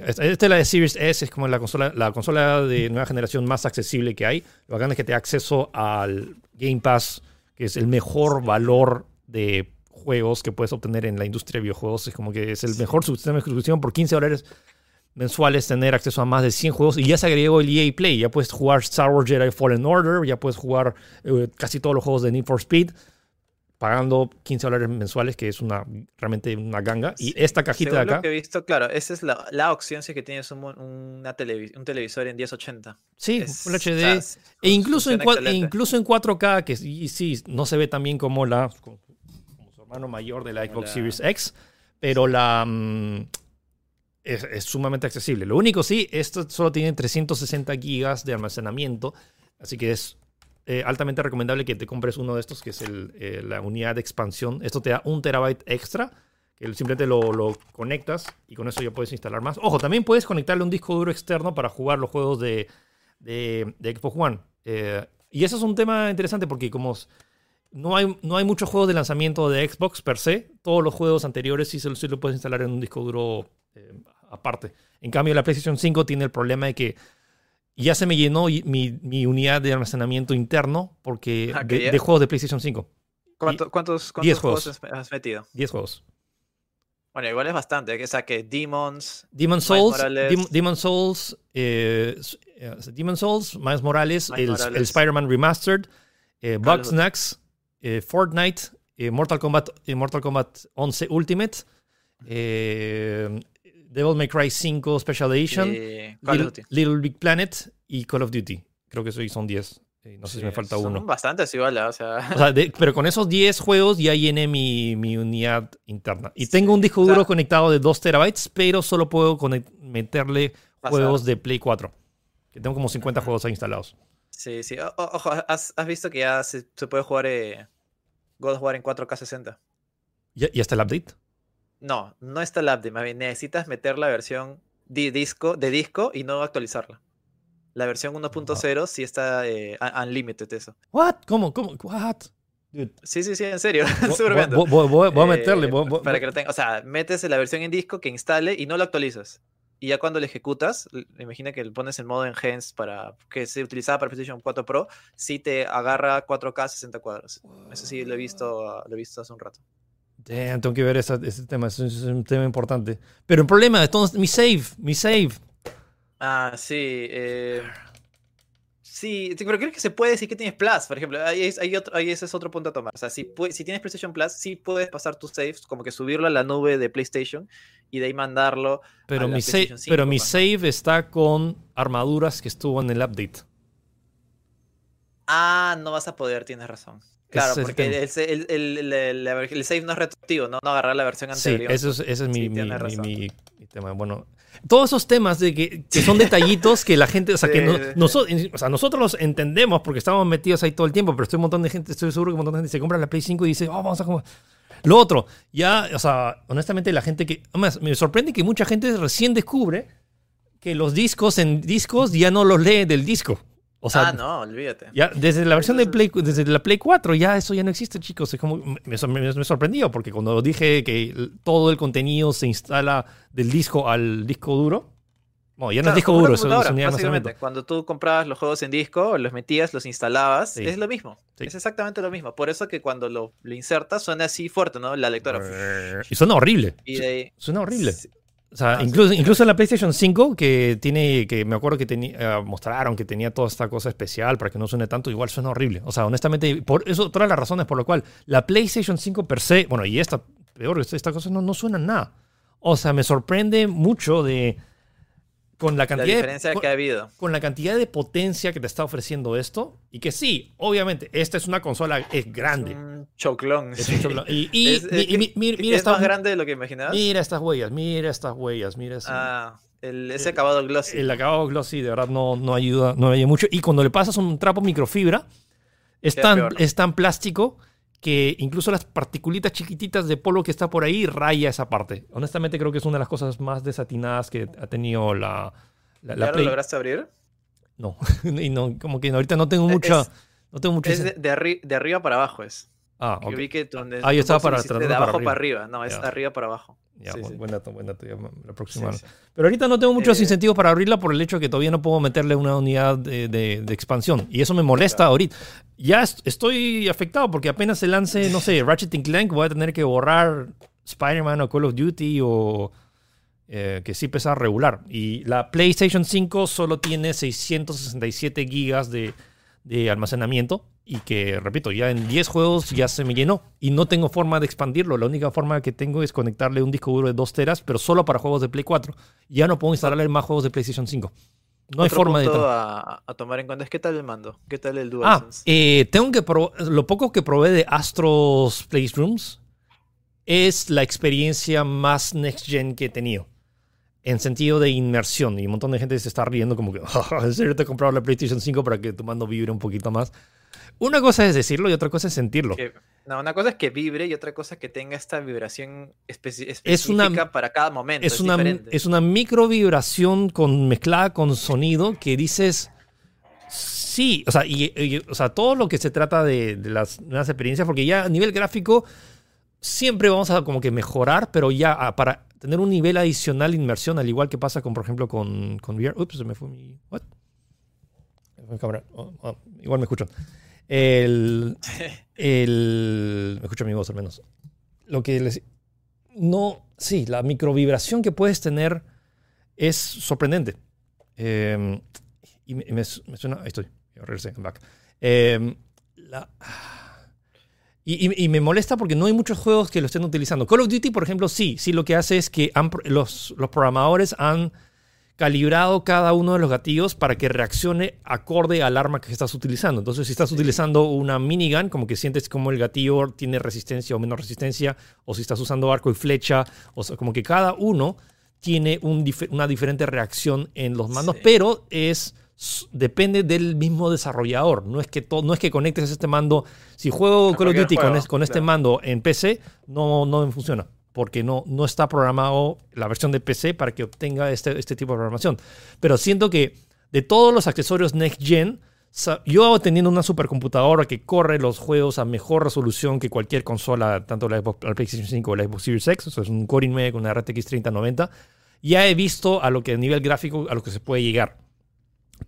S1: esta es la de Series S, es como la consola, la consola de nueva generación más accesible que hay. Lo que es que te acceso al Game Pass, que es el mejor valor de juegos que puedes obtener en la industria de videojuegos. Es como que es el mejor sistema de suscripción por 15 dólares mensuales tener acceso a más de 100 juegos y ya se agregó el EA Play. Ya puedes jugar Star Wars Jedi Fallen Order, ya puedes jugar eh, casi todos los juegos de Need for Speed pagando 15 dólares mensuales, que es una realmente una ganga. Y esta cajita de acá.
S2: Lo que he visto, claro, esa es la, la opción si que tienes un, una un televisor en 1080.
S1: Sí, Full HD. e incluso en, e incluso en 4K, que sí, sí, no se ve tan bien como, la, como, su hermano mayor de la Xbox Series X, pero la. Mm, es, es sumamente accesible. Lo único sí, esto solo tiene 360 gigas de almacenamiento, así que es eh, altamente recomendable que te compres uno de estos, que es eh, la unidad de expansión. Esto te da un terabyte extra, que simplemente lo, lo conectas y con eso ya puedes instalar más. Ojo, también puedes conectarle un disco duro externo para jugar los juegos de, Xbox One. Eh, y eso es un tema interesante porque como no hay, no hay muchos juegos de lanzamiento de Xbox per se, todos los juegos anteriores sí, sí lo puedes instalar en un disco duro aparte. En cambio, la PlayStation 5 tiene el problema de que ya se me llenó mi, mi unidad de almacenamiento interno porque
S2: Ah, ¿que
S1: de, juegos de PlayStation 5.
S2: ¿Cuánto- ¿Cuántos, cuántos
S1: Diez
S2: juegos
S1: juegos.
S2: has- metido?
S1: 10 juegos.
S2: Bueno, igual es bastante. O sea, que Demons.
S1: Demon Souls. Dem- Demon Souls, eh, eh, Demon Souls, Miles Morales,
S2: Miles
S1: el,
S2: Morales.
S1: el Spider-Man Remastered, eh. Bugsnax, eh, Fortnite, eh, Mortal Kombat, Mortal Kombat 11 Ultimate, Devil May Cry 5 Special Edition,
S2: Call
S1: Little,
S2: of Duty.
S1: Little Big Planet y Call of Duty. Creo que eso son 10. Eh, no sé si
S2: Sí,
S1: me falta
S2: son
S1: uno.
S2: bastantes igual, ¿ah? o sea.
S1: O sea, de- pero con esos 10 juegos ya llené mi, mi unidad interna. Y tengo un disco
S2: o sea-
S1: duro conectado de 2 terabytes, pero solo puedo meterle
S2: Pasar.
S1: juegos de Play 4. Que tengo como 50
S2: Ujú.
S1: juegos ahí instalados.
S2: Sí, sí. O- ojo, ¿has, has visto que ya se, se puede jugar eh, God of War en 4K 60?
S1: ¿Y, y hasta el update?
S2: No, no está el update, más bien necesitas meter la versión de disco, de disco y no actualizarla. La versión 1.0 sí está eh, un- unlimited eso.
S1: ¿What? ¿Cómo? ¿Cómo? ¿What? Dude,
S2: Sí, sí, sí, en serio.
S1: voy, a
S2: Eh,
S1: meterle.
S2: para que lo tenga. O sea, metes la versión en disco que instale y no lo actualizas. Y ya cuando lo ejecutas, imagina que lo pones en modo enhanced para que se utilizaba para PlayStation 4 Pro, sí te agarra 4K 60 cuadros. Eso sí lo he visto, lo he visto hace un rato.
S1: Damn, tengo que ver esa- ese tema. Es, es un tema importante. Pero el problema, entonces, mi save, mi save.
S2: Ah, sí. eh, Sí, sí, pero creo que se puede decir que tienes Plus, por ejemplo. Ahí, es- ahí otro- ahí ese es otro punto a tomar. O sea, si, si tienes PlayStation Plus, sí puedes pasar tus saves, como que subirlo a la nube de PlayStation y de ahí mandarlo.
S1: Pero,
S2: a
S1: mi, sa-
S2: PlayStation 5,
S1: pero mi save está con armaduras que estuvo en el update.
S2: Ah, no vas a poder, tienes razón. Claro,
S1: es
S2: porque el, el- el- el- save no es retroactivo, no, no agarrar la versión
S1: Sí,
S2: anterior.
S1: eso es, ese es mi,
S2: Sí,
S1: mi-
S2: tienes
S1: mi-
S2: razón.
S1: mi- mi tema. Bueno, todos esos temas de que, que son detallitos que la gente, o sea, que
S2: Sí,
S1: no-
S2: sí, sí.
S1: noso- o sea, nosotros los entendemos porque estamos metidos ahí todo el tiempo, pero estoy un montón de gente, estoy seguro que un montón de gente se compra la Play 5 y dice, oh, vamos a jugar. Lo otro, ya, o sea, honestamente la gente que, además, me sorprende que mucha gente recién descubre que los discos en discos ya no los lee del disco. O sea,
S2: ah, no, olvídate.
S1: ya, desde la versión de Play, desde la Play 4 ya eso ya no existe, chicos. Es como, me, sor- me- me sorprendió porque cuando dije que todo el contenido se instala del disco al disco duro, bueno, ya no
S2: Claro,
S1: es disco duro, eso es unidad
S2: básicamente. Cuando tú comprabas los juegos en disco, los metías, los instalabas,
S1: Sí.
S2: es lo mismo.
S1: Sí.
S2: Es exactamente lo mismo. Por eso que cuando lo, lo insertas suena así fuerte, ¿no? La lectora.
S1: Y suena horrible.
S2: Y de ahí-
S1: Suena horrible.
S2: Sí.
S1: O sea,
S2: Ah, sí.
S1: incluso, incluso en la PlayStation 5, que tiene, que me acuerdo que tenía, eh, mostraron que tenía toda esta cosa especial para que no suene tanto, igual suena horrible. O sea, honestamente, por eso, todas las razones por lo cual la PlayStation 5 per se, bueno, y esta, peor, esta, esta cosa no, no suena nada. O sea, me sorprende mucho de, con la
S2: La
S1: cantidad de,
S2: diferencia
S1: con,
S2: que ha habido.
S1: con la cantidad de potencia que te está ofreciendo esto, y que sí, obviamente, esta es una consola, es grande.
S2: Un choclón.
S1: Es
S2: sí.
S1: un choclo- y, y-
S2: Es-
S1: mi-
S2: es
S1: mi-
S2: es
S1: mira, esta-
S2: más grande de lo que imaginabas.
S1: mira estas huellas, mira estas huellas, mira ese-
S2: Ah, el, ese acabado glossy.
S1: el acabado glossy de verdad no, no ayuda, no ayuda mucho. Y cuando le pasas un trapo microfibra, es
S2: Queda
S1: tan,
S2: peor.
S1: es tan plástico que incluso las particulitas chiquititas de polvo que está por ahí raya esa parte. Honestamente creo que es una de las cosas más desatinadas que ha tenido la, la,
S2: ¿Ya
S1: la
S2: lo
S1: Play.
S2: lograste abrir?
S1: No, y no, como que ahorita no tengo mucha...
S2: Es-
S1: no tengo mucha...
S2: Es de, de arri- de arriba para abajo es.
S1: ah,
S2: Yo
S1: ok.
S2: vi que donde
S1: Ah, yo estaba
S2: lo
S1: para-
S2: de
S1: para
S2: abajo
S1: arriba.
S2: para arriba. No, es
S1: Ya.
S2: arriba para abajo.
S1: Ya,
S2: Sí,
S1: buen,
S2: sí.
S1: buen dato, buen dato. ya la próxima.
S2: sí.
S1: Pero ahorita no tengo muchos
S2: Eh,
S1: incentivos para abrirla por el hecho que todavía no puedo meterle una unidad de, de- de expansión. Y eso me molesta ahorita. Ya est- estoy afectado porque apenas se lance, no sé, Ratchet Clank, voy a tener que borrar Spider-Man o Call of Duty o eh, que sí pesa regular. Y la PlayStation 5 solo tiene 667 gigas de, de almacenamiento. Y que, repito, ya en 10 juegos ya se me llenó. Y no tengo forma de expandirlo. La única forma que tengo es conectarle un disco duro de 2 teras, pero solo para juegos de Play 4. Ya no puedo instalarle más juegos de PlayStation 5. No hay
S2: Otro
S1: forma de...
S2: punto
S1: tal-
S2: a, a tomar en cuenta es qué tal el mando, qué tal el
S1: Ah,
S2: DualSense.
S1: eh, tengo que probar. Lo poco que probé de Astros Playrooms es la experiencia más next gen que he tenido. en sentido de inmersión. Y un montón de gente se está riendo como que, "Ah, ¿en serio te he comprado la PlayStation 5 para que tu mando vibre un poquito más? Una cosa es decirlo y otra cosa es sentirlo.
S2: Que- no, una cosa es que vibre y otra cosa es que tenga esta vibración especi-
S1: Es una-
S2: específica para cada momento.
S1: Es una,
S2: diferente.
S1: es una micro vibración con, mezclada con sonido que dices, sí, o sea, y, y- o sea todo lo que se trata de, de las nuevas experiencias, porque ya a nivel gráfico siempre vamos a como que mejorar, pero ya ah, para tener un nivel adicional de inmersión, al igual que pasa con, por ejemplo, con, con VR. Ups, se me fue mi... What? Cámara. Oh, oh, igual me escuchan. El, el... Me escucha mi voz al menos. Lo que les... No, sí, la microvibración que puedes tener es sorprendente. Eh, y me, me su- me suena... Ahí estoy. Regresé. I'm back. Eh, la- y, y- y me molesta porque no hay muchos juegos que lo estén utilizando. Call of Duty, por ejemplo, sí. Sí, lo que hace es que han los, los programadores han calibrado cada uno de los gatillos para que reaccione acorde al arma que estás utilizando. Entonces, si estás utilizando una minigun, como que sientes como el gatillo tiene resistencia o menos resistencia, o si estás usando arco y flecha, o sea, como que cada uno tiene un dif- una diferente reacción en los mandos,
S2: Sí.
S1: pero es depende del mismo desarrollador. No es que no es que conectes este mando. Si juego Call of Duty con, es- con este
S2: claro.
S1: mando en PC, no, no funciona. Porque no, no está programado la versión de PC para que obtenga este, este tipo de programación. Pero siento que de todos los accesorios Next Gen, yo teniendo una supercomputadora que corre los juegos a mejor resolución que cualquier consola, tanto la, Xbox- la PlayStation 5 o la Xbox Series X, o sea, es un Core i9 con una RTX 3090, ya he visto a lo que a nivel gráfico a lo que se puede llegar.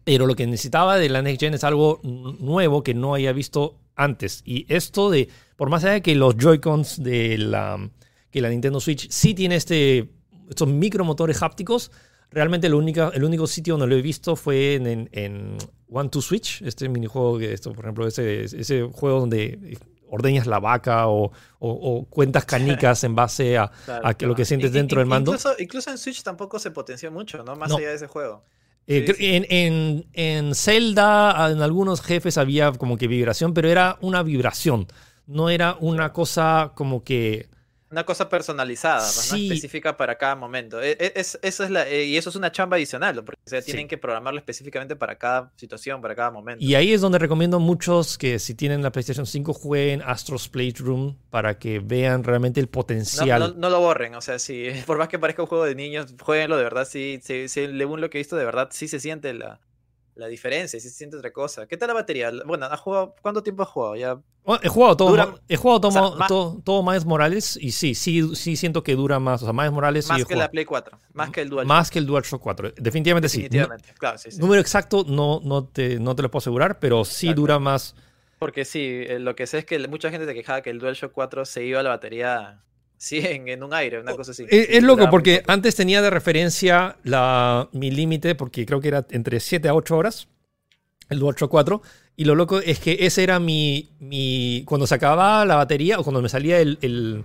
S1: Pero lo que necesitaba de la Next Gen es algo nuevo que no haya visto antes. Y esto de, por más allá de que los Joy-Cons de la, que la Nintendo Switch sí tiene este, estos micromotores hápticos, realmente lo única, el único sitio donde lo he visto fue en, en, en One to Switch, este minijuego, que esto, por ejemplo, ese, ese juego donde ordeñas la vaca o, o- o cuentas canicas en base a,
S2: Claro,
S1: a que lo que sientes dentro del mando.
S2: Incluso, incluso en Switch tampoco se potenció mucho, ¿no? Más
S1: No.
S2: allá de ese juego.
S1: Eh,
S2: Sí,
S1: cre-
S2: sí.
S1: En, en, en Zelda, en algunos jefes había como que vibración, pero era una vibración. No era una cosa como que.
S2: Una cosa personalizada, pues, ¿no?
S1: Sí.
S2: específica para cada momento. E- e- Es, eso es la, eh, y eso es una chamba adicional, porque o sea,
S1: Sí.
S2: tienen que programarlo específicamente para cada situación, para cada momento.
S1: Y ahí es donde recomiendo muchos que si tienen la PlayStation 5 jueguen Astro's Playroom para que vean realmente el potencial.
S2: no, no lo borren, o sea, si por más que parezca un juego de niños, jueguenlo de verdad, sí, sí, sí, según lo que he visto, de verdad sí se siente la, la diferencia, sí se siente otra cosa. ¿Qué tal la batería? Bueno, ¿has jugado, ¿cuánto tiempo has jugado? Ya,
S1: Bueno, he jugado todo,
S2: Dura-
S1: he jugado todo,
S2: o sea, más-
S1: todo, todo Miles Morales y sí, sí, sí siento que dura más. O sea, Miles Morales
S2: más que la Play 4, más que el Dual.
S1: más que el DualShock 4. Definitivamente sí.
S2: definitivamente, claro, sí, sí.
S1: Número exacto no, no, te, no te lo puedo asegurar, pero sí dura más.
S2: Porque sí, eh, lo que sé es que mucha gente se quejaba que el DualShock 4 se iba a la batería 100 en un aire, una cosa así.
S1: Es,
S2: Sí,
S1: es loco porque antes tenía de referencia la, mi límite, porque creo que era entre 7 a 8 horas, el DualShock 4. Y lo loco es que ese era mi. mi cuando se acababa la batería o cuando me salía el, el,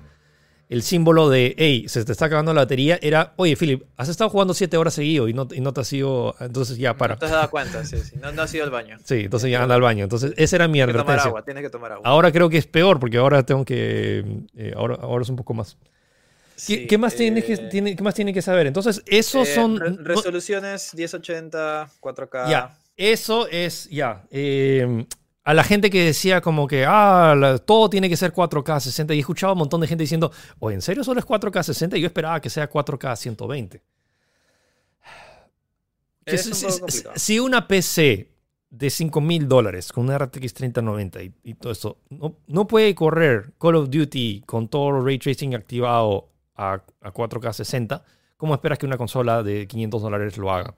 S1: el símbolo de, hey, se te está acabando la batería, era, oye, Philip, has estado jugando 7 horas seguido y no, y no te has ido. Entonces ya para.
S2: No te has dado cuenta, sí, sí. No, no has ido al baño.
S1: Sí, entonces ya anda al baño. Entonces, esa era mi
S2: Tienes que tomar
S1: advertencia.
S2: agua, tienes que tomar agua.
S1: Ahora creo que es peor porque ahora tengo que. eh, ahora, ahora es un poco más. ¿Qué,
S2: Sí,
S1: qué más tiene que,
S2: eh,
S1: tiene, ¿Qué más tiene que saber? Entonces, esos
S2: eh,
S1: son.
S2: re- resoluciones 1080, 4K.
S1: ya, eso es. Ya. eh, a la gente que decía como que ah, la- todo tiene que ser 4K 60 y he escuchado a un montón de gente diciendo, o en serio solo es 4K 60 y yo esperaba que sea 4K 120. Que
S2: Es
S1: si-
S2: un
S1: si una PC de 5 mil dólares con una RTX 3090 y, y todo eso no, no puede correr Call of Duty con todo el ray tracing activado a, a 4K 60, ¿cómo esperas que una consola de 500 dólares lo haga?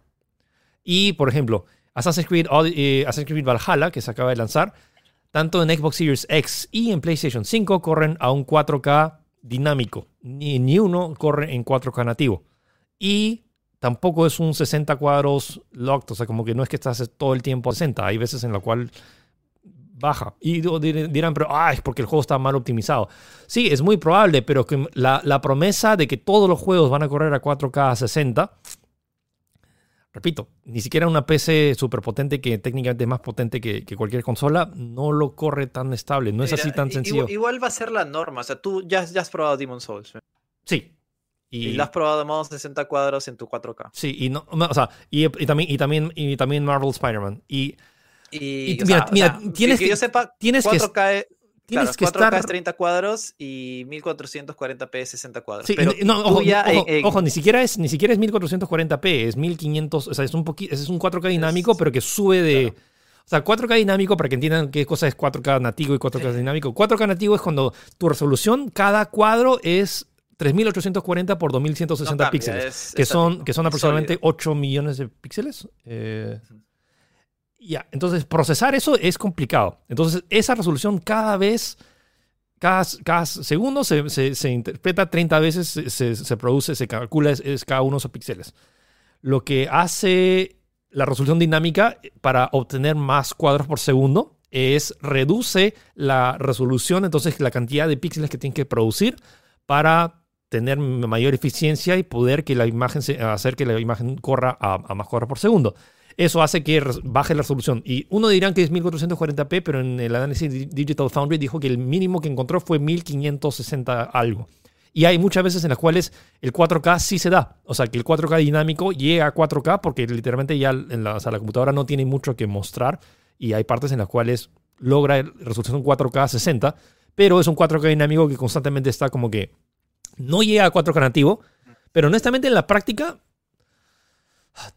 S1: Y, por ejemplo, Assassin's Creed, Od- eh, Assassin's Creed Valhalla, que se acaba de lanzar, tanto en Xbox Series X y en PlayStation 5 corren a un 4K dinámico. Ni, ni uno corre en 4K nativo. Y tampoco es un 60 cuadros locked, o sea, como que no es que estás todo el tiempo a 60. Hay veces en la cual baja. Y dirán, pero ah, es porque el juego está mal optimizado. Sí, es muy probable, pero que la, la promesa de que todos los juegos van a correr a 4K a 60, repito, ni siquiera una PC súper potente que técnicamente es más potente que, que cualquier consola, no lo corre tan estable. No es
S2: Mira,
S1: así tan sencillo.
S2: Igual, igual va a ser la norma. O sea, tú ya, has- ya has probado Demon Souls.
S1: Sí.
S2: Y, lo has probado en modo 60 cuadros en tu 4K.
S1: Sí, y no, o sea, y, también, y también, y también Marvel Spider-Man. Y,
S2: y, mira, tienes que, yo sepa,
S1: tienes 4K,
S2: Tienes que 4K estar... es 30 cuadros y 1440p 60 cuadros.
S1: Sí,
S2: pero
S1: no, ojo, ojo, ni siquiera es ni siquiera es 1440p, es 1500, o sea, es un poquito es un 4K dinámico, pero que sube de O sea, 4K dinámico, para que entiendan qué cosa es 4K nativo y 4K dinámico. 4K nativo es cuando tu resolución, cada cuadro es 3840 por 2160 píxeles, que, son, que son aproximadamente 8 millones de píxeles. Eh, entonces procesar eso es complicado. Entonces esa resolución cada vez, cada, segundo se, se, interpreta 30 veces, se, se, produce, se calcula es, cada uno de esos píxeles. Lo que hace la resolución dinámica para obtener más cuadros por segundo es reduce la resolución, entonces la cantidad de píxeles que tiene que producir para tener mayor eficiencia y poder que la imagen hacer que la imagen corra a, a más cuadros por segundo. Eso hace que baje la resolución. Y uno dirán que es 1440p, pero en el análisis Digital Foundry dijo que el mínimo que encontró fue 1560 algo. Y hay muchas veces en las cuales el 4K sí se da. O sea, que el 4K dinámico llega a 4K porque literalmente ya en la, computadora no tiene mucho que mostrar. Y hay partes en las cuales logra resolución 4K 60, pero es un 4K dinámico que constantemente está como que no llega a 4K nativo. Pero honestamente en la práctica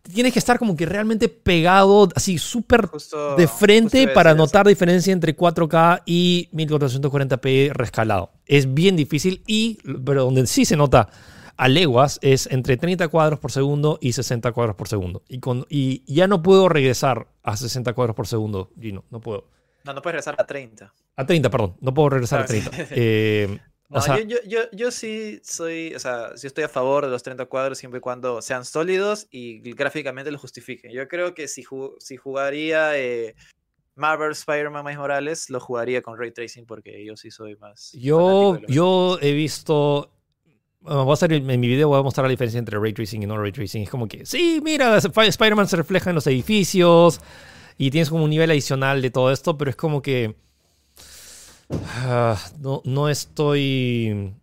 S1: tienes que estar como que realmente pegado, así súper de frente para notar diferencia entre 4K y 1440p rescalado. Es bien difícil y, pero donde sí se nota a leguas es entre 30 cuadros por segundo y 60 cuadros por segundo. Y, con, y ya no puedo regresar a 60 cuadros por segundo, Gino, no puedo.
S2: No, no puedes regresar a 30.
S1: A 30, perdón, no puedo regresar a 30. Eh,
S2: yo, yo, yo, sí soy, o sea, sí estoy a favor de los 30 cuadros siempre y cuando sean sólidos y gráficamente lo justifiquen. Yo creo que si, si jugaría eh, Marvel Spider-Man Miles Morales, lo jugaría con Ray Tracing porque yo sí soy más.
S1: Yo, yo he visto. voy a hacer, en mi video voy a mostrar la diferencia entre Ray Tracing y no Ray Tracing. Es como que, sí, mira, Spider-Man se refleja en los edificios y tienes como un nivel adicional de todo esto, pero es como que Ah, no, no estoy.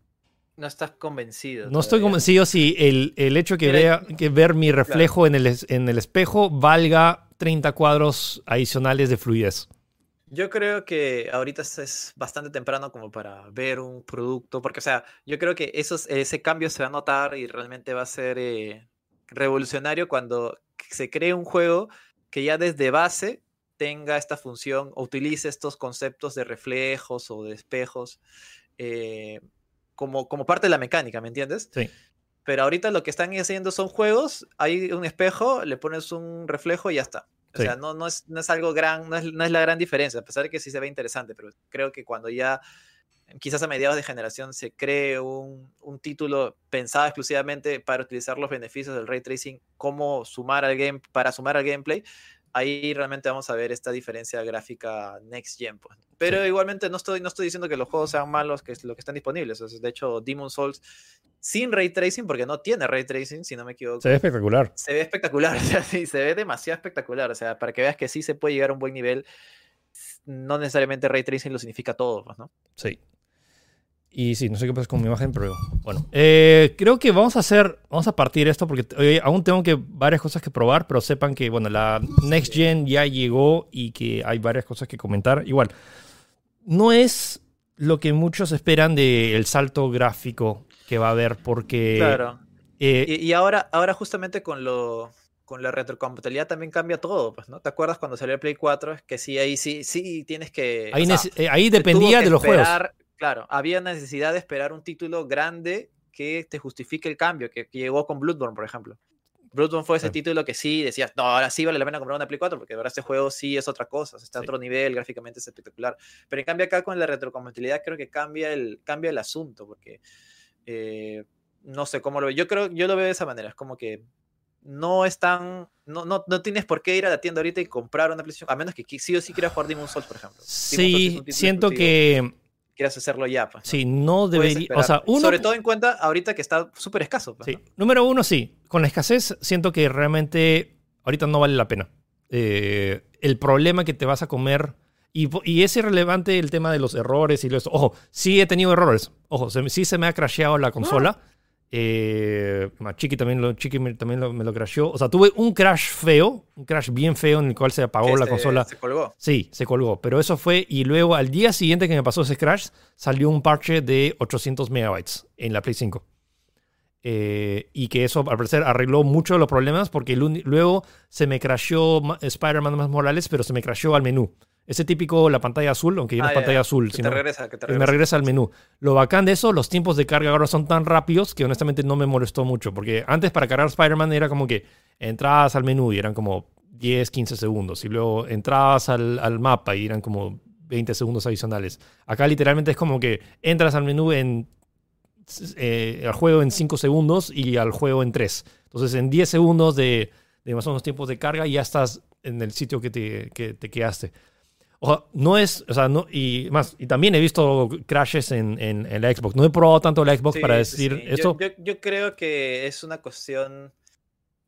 S2: No estás convencido.
S1: No estoy convencido si el, el hecho que, vea, que ver mi reflejo en, el, en el espejo valga 30 cuadros adicionales de fluidez.
S2: Yo creo que ahorita es bastante temprano como para ver un producto, porque, o sea, yo creo que esos, ese cambio se va a notar y realmente va a ser eh, revolucionario cuando se cree un juego que ya desde base tenga esta función o utilice estos conceptos de reflejos o de espejos eh, como, como parte de la mecánica, ¿me entiendes?
S1: Sí.
S2: Pero ahorita lo que están haciendo son juegos, hay un espejo, le pones un reflejo y ya está. O sea, no, no, es, no es algo gran, no es, no es, la gran diferencia, a pesar de que sí se ve interesante, pero creo que cuando ya, quizás a mediados de generación, se cree un, un título pensado exclusivamente para utilizar los beneficios del ray tracing, cómo sumar al game, para sumar al gameplay, ahí realmente vamos a ver esta diferencia gráfica next gen. Pues. Pero igualmente no estoy, no estoy diciendo que los juegos sean malos, que es lo que están disponibles. de hecho, Demon Souls sin ray tracing, porque no tiene ray tracing, si no me equivoco.
S1: Se ve espectacular.
S2: Se ve espectacular, sí, se ve demasiado espectacular. O sea, para que veas que sí se puede llegar a un buen nivel, no necesariamente ray tracing lo significa todo, pues, ¿no?
S1: Sí. Y sí, no sé qué pasa con mi imagen, pero bueno. Eh, creo que vamos a hacer, vamos a partir esto porque aún tengo que varias cosas que probar, pero sepan que, bueno, la Next Gen ya llegó y que hay varias cosas que comentar. Igual, no es lo que muchos esperan del salto gráfico que va a haber porque...
S2: Claro. Eh, y, ahora, ahora justamente con lo, con la retrocompatibilidad también cambia todo, pues, ¿no? ¿Te acuerdas cuando salió el Play 4? Es que sí, ahí sí, sí tienes que...
S1: Ahí, eh, ahí dependía de los juegos.
S2: Claro, había necesidad de esperar un título grande que te justifique el cambio, que, llegó con Bloodborne, por ejemplo. Bloodborne fue ese título que sí decías, no, ahora sí vale la pena comprar una Play 4, porque ahora este juego sí es otra cosa, está a otro nivel, gráficamente es espectacular. Pero en cambio acá con la retrocompatibilidad creo que cambia el, cambia el asunto, porque eh, no sé cómo lo veo. Yo creo, yo lo veo de esa manera, es como que no es tan. No, no, no, tienes por qué ir a la tienda ahorita y comprar una PlayStation, a menos que sí o sí quieras jugar Demon Souls, por ejemplo.
S1: Sí, siento que
S2: quieras hacerlo ya. Pues,
S1: Sí, no debería. O sea, uno,
S2: Sobre todo en cuenta ahorita que está súper escaso. Pues,
S1: sí. Número uno, sí. Con la escasez, siento que realmente ahorita no vale la pena. Eh, el problema que te vas a comer. Y, y, es irrelevante el tema de los errores y eso. Ojo, sí he tenido errores. Ojo, sí se me ha crasheado la consola. Eh, Chiqui también, lo, Chiqui me, también lo- me lo crashó. O sea, tuve un crash feo, un crash bien feo en el cual se apagó la
S2: se-
S1: consola.
S2: Se colgó.
S1: Sí, se colgó. Pero eso fue. Y luego al día siguiente que me pasó ese crash, salió un parche de 800 megabytes en la Play 5. Eh, y que eso al parecer arregló mucho de los problemas porque luego se me crashó Ma- Spider-Man más Morales, pero se me crashó al menú. Ese típico, la pantalla azul, aunque ya no
S2: Ah,
S1: es pantalla
S2: ya.
S1: azul,
S2: Que
S1: sino
S2: te regresa, que te
S1: que me
S2: regresa.
S1: regresa al menú. Lo bacán de eso, los tiempos de carga ahora son tan rápidos que honestamente no me molestó mucho. Porque antes para cargar Spider-Man era como que entrabas al menú y eran como 10, 15 segundos. Y luego entrabas al, al mapa y eran como 20 segundos adicionales. Acá literalmente es como que entras al menú en eh, al juego en 5 segundos y al juego en 3. Entonces en 10 segundos de, de más o menos tiempos de carga ya estás en el sitio que te, que te quedaste. O sea, no es, o sea, no, y más, y también he visto crashes en, en, en la Xbox. No he probado tanto la Xbox
S2: Sí,
S1: para decir
S2: sí. Yo-
S1: esto.
S2: Yo, yo creo que es una cuestión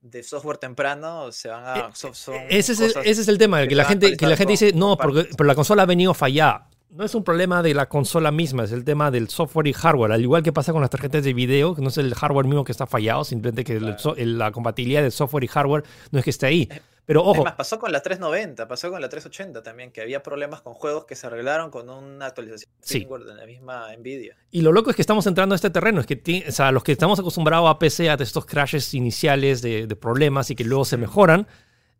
S2: de software temprano. Se van a. so- son
S1: ese, es el,
S2: cosas
S1: ese es el tema,
S2: que
S1: que la gente, que la gente dice, no,
S2: por
S1: porque, pero la consola ha venido fallada. No es un problema de la consola misma, es el tema del software y hardware. Al igual que pasa con las tarjetas de video, que no es el hardware mismo que está fallado, simplemente que
S2: Claro.
S1: el- la compatibilidad del software y hardware no es que esté ahí. Pero ojo,
S2: pasó con la 390, pasó con la 380 también, que había problemas con juegos que se arreglaron con una actualización
S1: Sí.
S2: de la misma Nvidia.
S1: Y lo loco es que estamos entrando a este terreno. Es que ti- o sea, los que estamos acostumbrados a PC, a estos crashes iniciales de, de problemas y que luego se mejoran,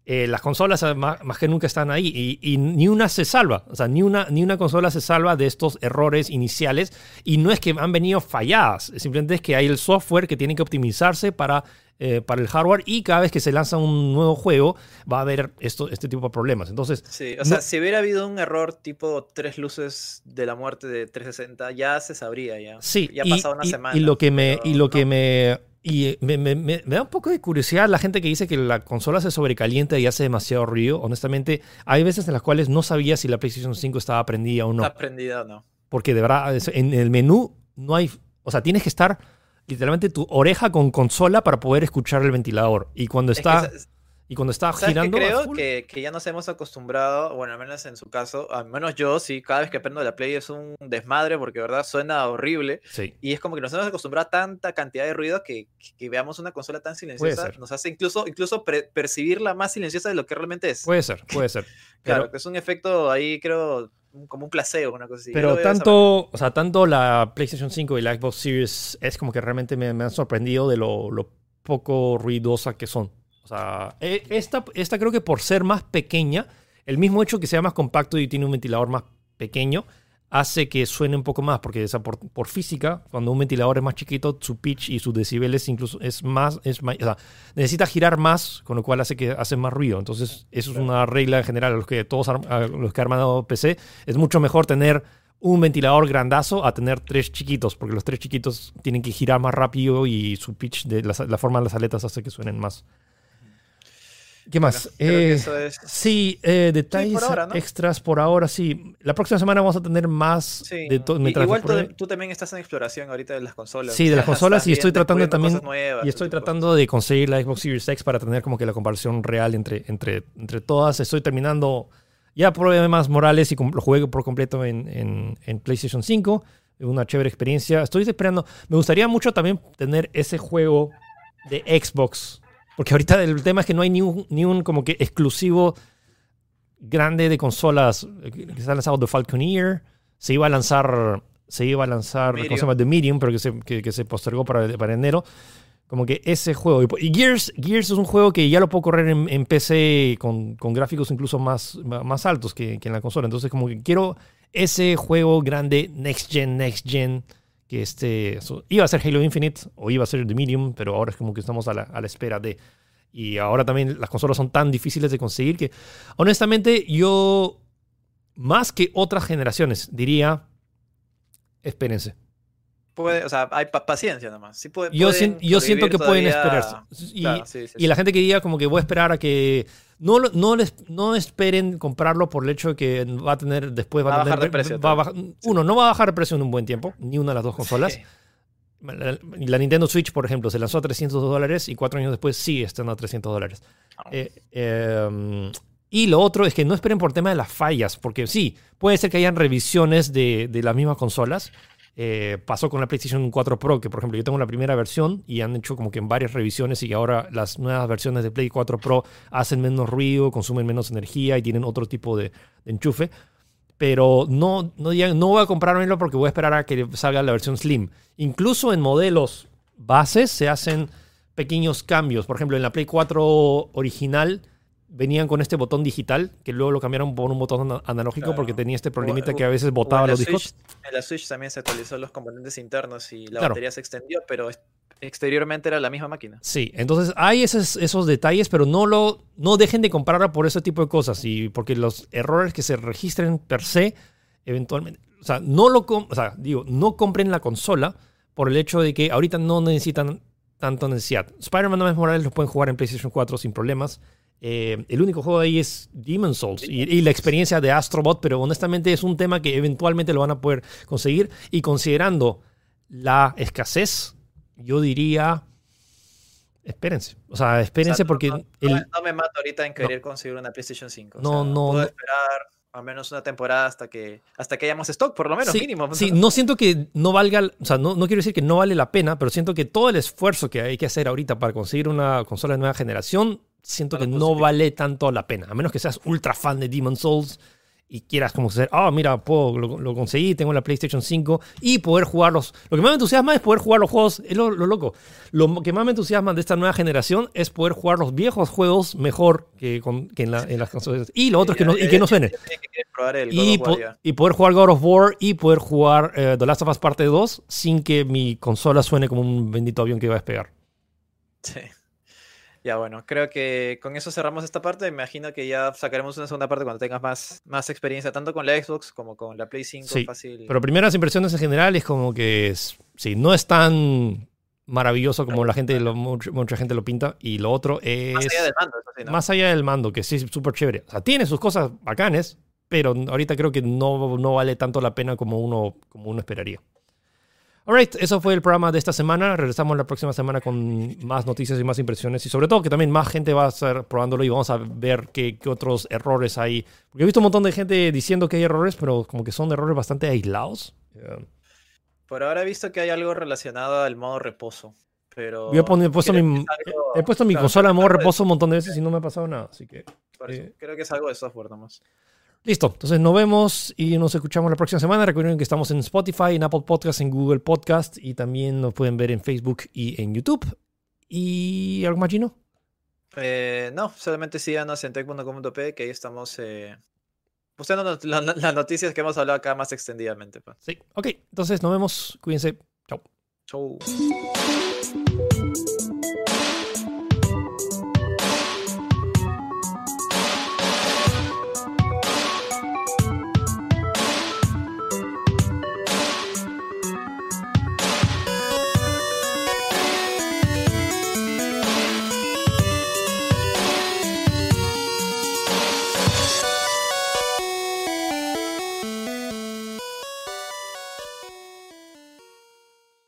S1: eh, las consolas eh, más, más que nunca están ahí. Y, y ni una se salva. O sea, ni una, ni una consola se salva de estos errores iniciales. Y no es que han venido falladas. Simplemente es que hay el software que tiene que optimizarse para, eh, para el hardware. Y cada vez que se lanza un nuevo juego, va a haber esto, este tipo de problemas. Entonces,
S2: Sí, o sea,
S1: No-
S2: si hubiera habido un error tipo tres luces de la muerte de 360, ya se sabría ya.
S1: Sí,
S2: ya ha
S1: y,
S2: pasado una
S1: y-
S2: semana.
S1: y lo que me, y lo que me, y me, me- me- me da un poco de curiosidad la gente que dice que la consola se sobrecalienta y hace demasiado ruido. Honestamente, hay veces en las cuales no sabía si la PlayStation 5 estaba prendida o no.
S2: ¿Está prendida o no?
S1: Porque de verdad, en el menú no hay, o sea, tienes que estar literalmente tu oreja con consola para poder escuchar el ventilador. Y cuando
S2: Es
S1: está, y cuando está
S2: ¿Sabes qué
S1: girando, a
S2: creo?
S1: full-
S2: Que, que ya nos hemos acostumbrado, bueno, al menos en su caso, al menos yo, sí, cada vez que prendo la Play es un desmadre porque, verdad, suena horrible.
S1: sí.
S2: Y es como que nos hemos acostumbrado a tanta cantidad de ruido que, que- que veamos una consola tan silenciosa nos hace incluso, incluso percibirla más silenciosa de lo que realmente es.
S1: Puede ser, puede ser.
S2: claro,
S1: pero-
S2: que es un efecto ahí, creo, como un placebo, una cosa así.
S1: Pero tanto, o sea, tanto la PlayStation 5 y la Xbox Series es como que realmente me, me han sorprendido de lo, lo poco ruidosa que son. Sea, e- esta, esta creo que por ser más pequeña, el mismo hecho que sea más compacto y tiene un ventilador más pequeño, hace que suene un poco más, porque por, física, cuando un ventilador es más chiquito, su pitch y sus decibeles incluso es más, es ma- o sea, necesita girar más, con lo cual hace que hace más ruido. Entonces, eso es una regla en general a los que todos los que han armado PC, es mucho mejor tener un ventilador grandazo a tener tres chiquitos, porque los tres chiquitos tienen que girar más rápido y su pitch de la forma de las aletas hace que suenen más. ¿Qué más?
S2: Bueno,
S1: Eh,
S2: eso es-
S1: Sí, eh, detalles
S2: ahora, ¿no?
S1: extras por ahora, sí. La próxima semana vamos a tener más
S2: Sí,
S1: de todo.
S2: igual tú, tú también estás en exploración ahorita de las consolas.
S1: Sí, de las consolas y estoy tratando también-
S2: nuevas,
S1: Y estoy tratando de conseguir la Xbox Series X para tener como que la comparación real entre, entre, entre todas. Estoy terminando. Ya probé más Morales y lo jugué por completo en, en- en PlayStation 5. Una chévere experiencia. Estoy esperando. Me gustaría mucho también tener ese juego de Xbox. Porque ahorita el tema es que no hay ni un, ni un como que exclusivo grande de consolas eh, que se ha lanzado The Falconeer. Se iba a lanzar. Se iba a lanzar. ¿Cómo se llama? The Medium, pero que se, que, que se postergó para, para enero. Como que ese juego. Y, y Gears, Gears es un juego que ya lo puedo correr en, en PC con, con gráficos incluso más, más altos que, que en la consola. Entonces, como que quiero ese juego grande, next gen, next gen. Que este. so- iba a ser Halo Infinite o iba a ser The Medium, pero ahora es como que estamos a la, a la espera de. Y ahora también las consolas son tan difíciles de conseguir que, honestamente, yo, más que otras generaciones, diría, espérense.
S2: Puede, o sea, hay pa- paciencia nomás. Sí puede,
S1: Yo, siento que pueden esperarse. Y,
S2: Claro, sí, sí,
S1: y la gente que diga como que voy a esperar a que... No, no, les, no esperen comprarlo por el hecho de que va a tener... Después va,
S2: Va a
S1: tener...
S2: bajar de precio,
S1: va a
S2: tal.
S1: bajar- uno, no va a bajar de precio en un buen tiempo, ni una de las dos consolas.
S2: Sí.
S1: La, la Nintendo Switch, por ejemplo, se lanzó a 300 dólares y cuatro años después sigue estando a 300 dólares.
S2: Ah.
S1: Eh, eh, y lo otro es que no esperen por tema de las fallas, porque sí, puede ser que hayan revisiones de, de las mismas consolas, Eh, pasó con la PlayStation 4 Pro, que por ejemplo yo tengo la primera versión y han hecho como que en varias revisiones y ahora las nuevas versiones de Play 4 Pro hacen menos ruido, consumen menos energía y tienen otro tipo de, enchufe. Pero no, no, no voy a comprármelo porque voy a esperar a que salga la versión Slim. Incluso en modelos bases se hacen pequeños cambios. Por ejemplo, en la Play 4 original venían con este botón digital, que luego lo cambiaron por un botón analógico
S2: Claro.
S1: porque tenía este problemita
S2: o-
S1: que a veces botaba los discos.
S2: Switch- en la Switch también se actualizó los componentes internos y la
S1: Claro.
S2: batería se extendió, pero es- exteriormente era la misma máquina.
S1: Sí, entonces hay esos, esos detalles, pero no, lo, no dejen de comprarla por ese tipo de cosas. Y porque los errores que se registren per se, eventualmente. O sea, no lo o sea, digo, no compren la consola por el hecho de que ahorita no necesitan tanto necesidad. Spider-Man Miles Morales lo pueden jugar en PlayStation 4 sin problemas. Eh, el único juego ahí es Demon's Souls y, y la experiencia de Astrobot, pero honestamente es un tema que eventualmente lo van a poder conseguir. Y considerando la escasez, yo diría, espérense. O sea, espérense
S2: O sea, no-
S1: porque
S2: no, no
S1: el,
S2: me- no me mato ahorita en querer conseguir una PlayStation 5. o
S1: No,
S2: sea,
S1: no,
S2: Puedo esperar al menos una temporada hasta que hasta que hayamos stock, por lo menos
S1: sí,
S2: mínimo.
S1: sí, no siento que no valga, o sea, no, no quiero decir que no vale la pena, pero siento que todo el esfuerzo que hay que hacer ahorita para conseguir una consola de nueva generación, siento que no vale tanto la pena. A menos que seas ultra fan de Demon's Souls y quieras como ser, ah, mira, puedo, lo, lo conseguí, tengo la PlayStation 5 y poder jugarlos. Lo que más me entusiasma es poder jugar los juegos, es lo, lo loco. Lo que más me entusiasma de esta nueva generación es poder jugar los viejos juegos mejor que, con- que en, la- en las consolas. Y lo otro es que no, y que no suene. Y, po- poder jugar God of War y poder jugar eh, The Last of Us Parte 2 sin que mi consola suene como un bendito avión que va a despegar.
S2: Sí. Ya bueno, creo que con eso cerramos esta parte. Me imagino que ya sacaremos una segunda parte cuando tengas más, más experiencia, tanto con la Xbox como con la Play 5.
S1: Sí,
S2: fácil.
S1: Pero primeras impresiones en general es como que es- sí, no es tan maravilloso como la gente, lo- mucha, mucha gente lo pinta. Y lo otro es
S2: más allá del mando, eso sí, ¿no?
S1: más allá del mando, que sí es súper chévere. O sea, tiene sus cosas bacanes, pero ahorita creo que no, no vale tanto la pena como uno, como uno esperaría. Alright, eso fue el programa de esta semana. Regresamos la próxima semana con más noticias y más impresiones. Y sobre todo que también más gente va a estar probándolo y vamos a ver qué, qué otros errores hay. Porque he visto un montón de gente diciendo que hay errores, pero como que son errores bastante aislados. Eh,
S2: Por ahora he visto que hay algo relacionado al modo reposo. Pero
S1: Yo he, he puesto mi,
S2: algo-
S1: he puesto mi
S2: claro,
S1: consola en modo reposo un montón de veces y no me ha pasado nada. Así que eh,
S2: Creo que es algo de software nomás.
S1: Listo, entonces nos vemos y nos escuchamos la próxima semana. Recuerden que estamos en Spotify, en Apple Podcast, en Google Podcast y también nos pueden ver en Facebook y en YouTube. ¿Y algo más, Gino?
S2: Eh, no, solamente síganos en tech.com.p que ahí estamos eh, buscando not- la- la- las noticias que hemos hablado acá más extendidamente. pa.
S1: Sí. Ok, entonces nos vemos. Cuídense. Chao.
S2: Chau.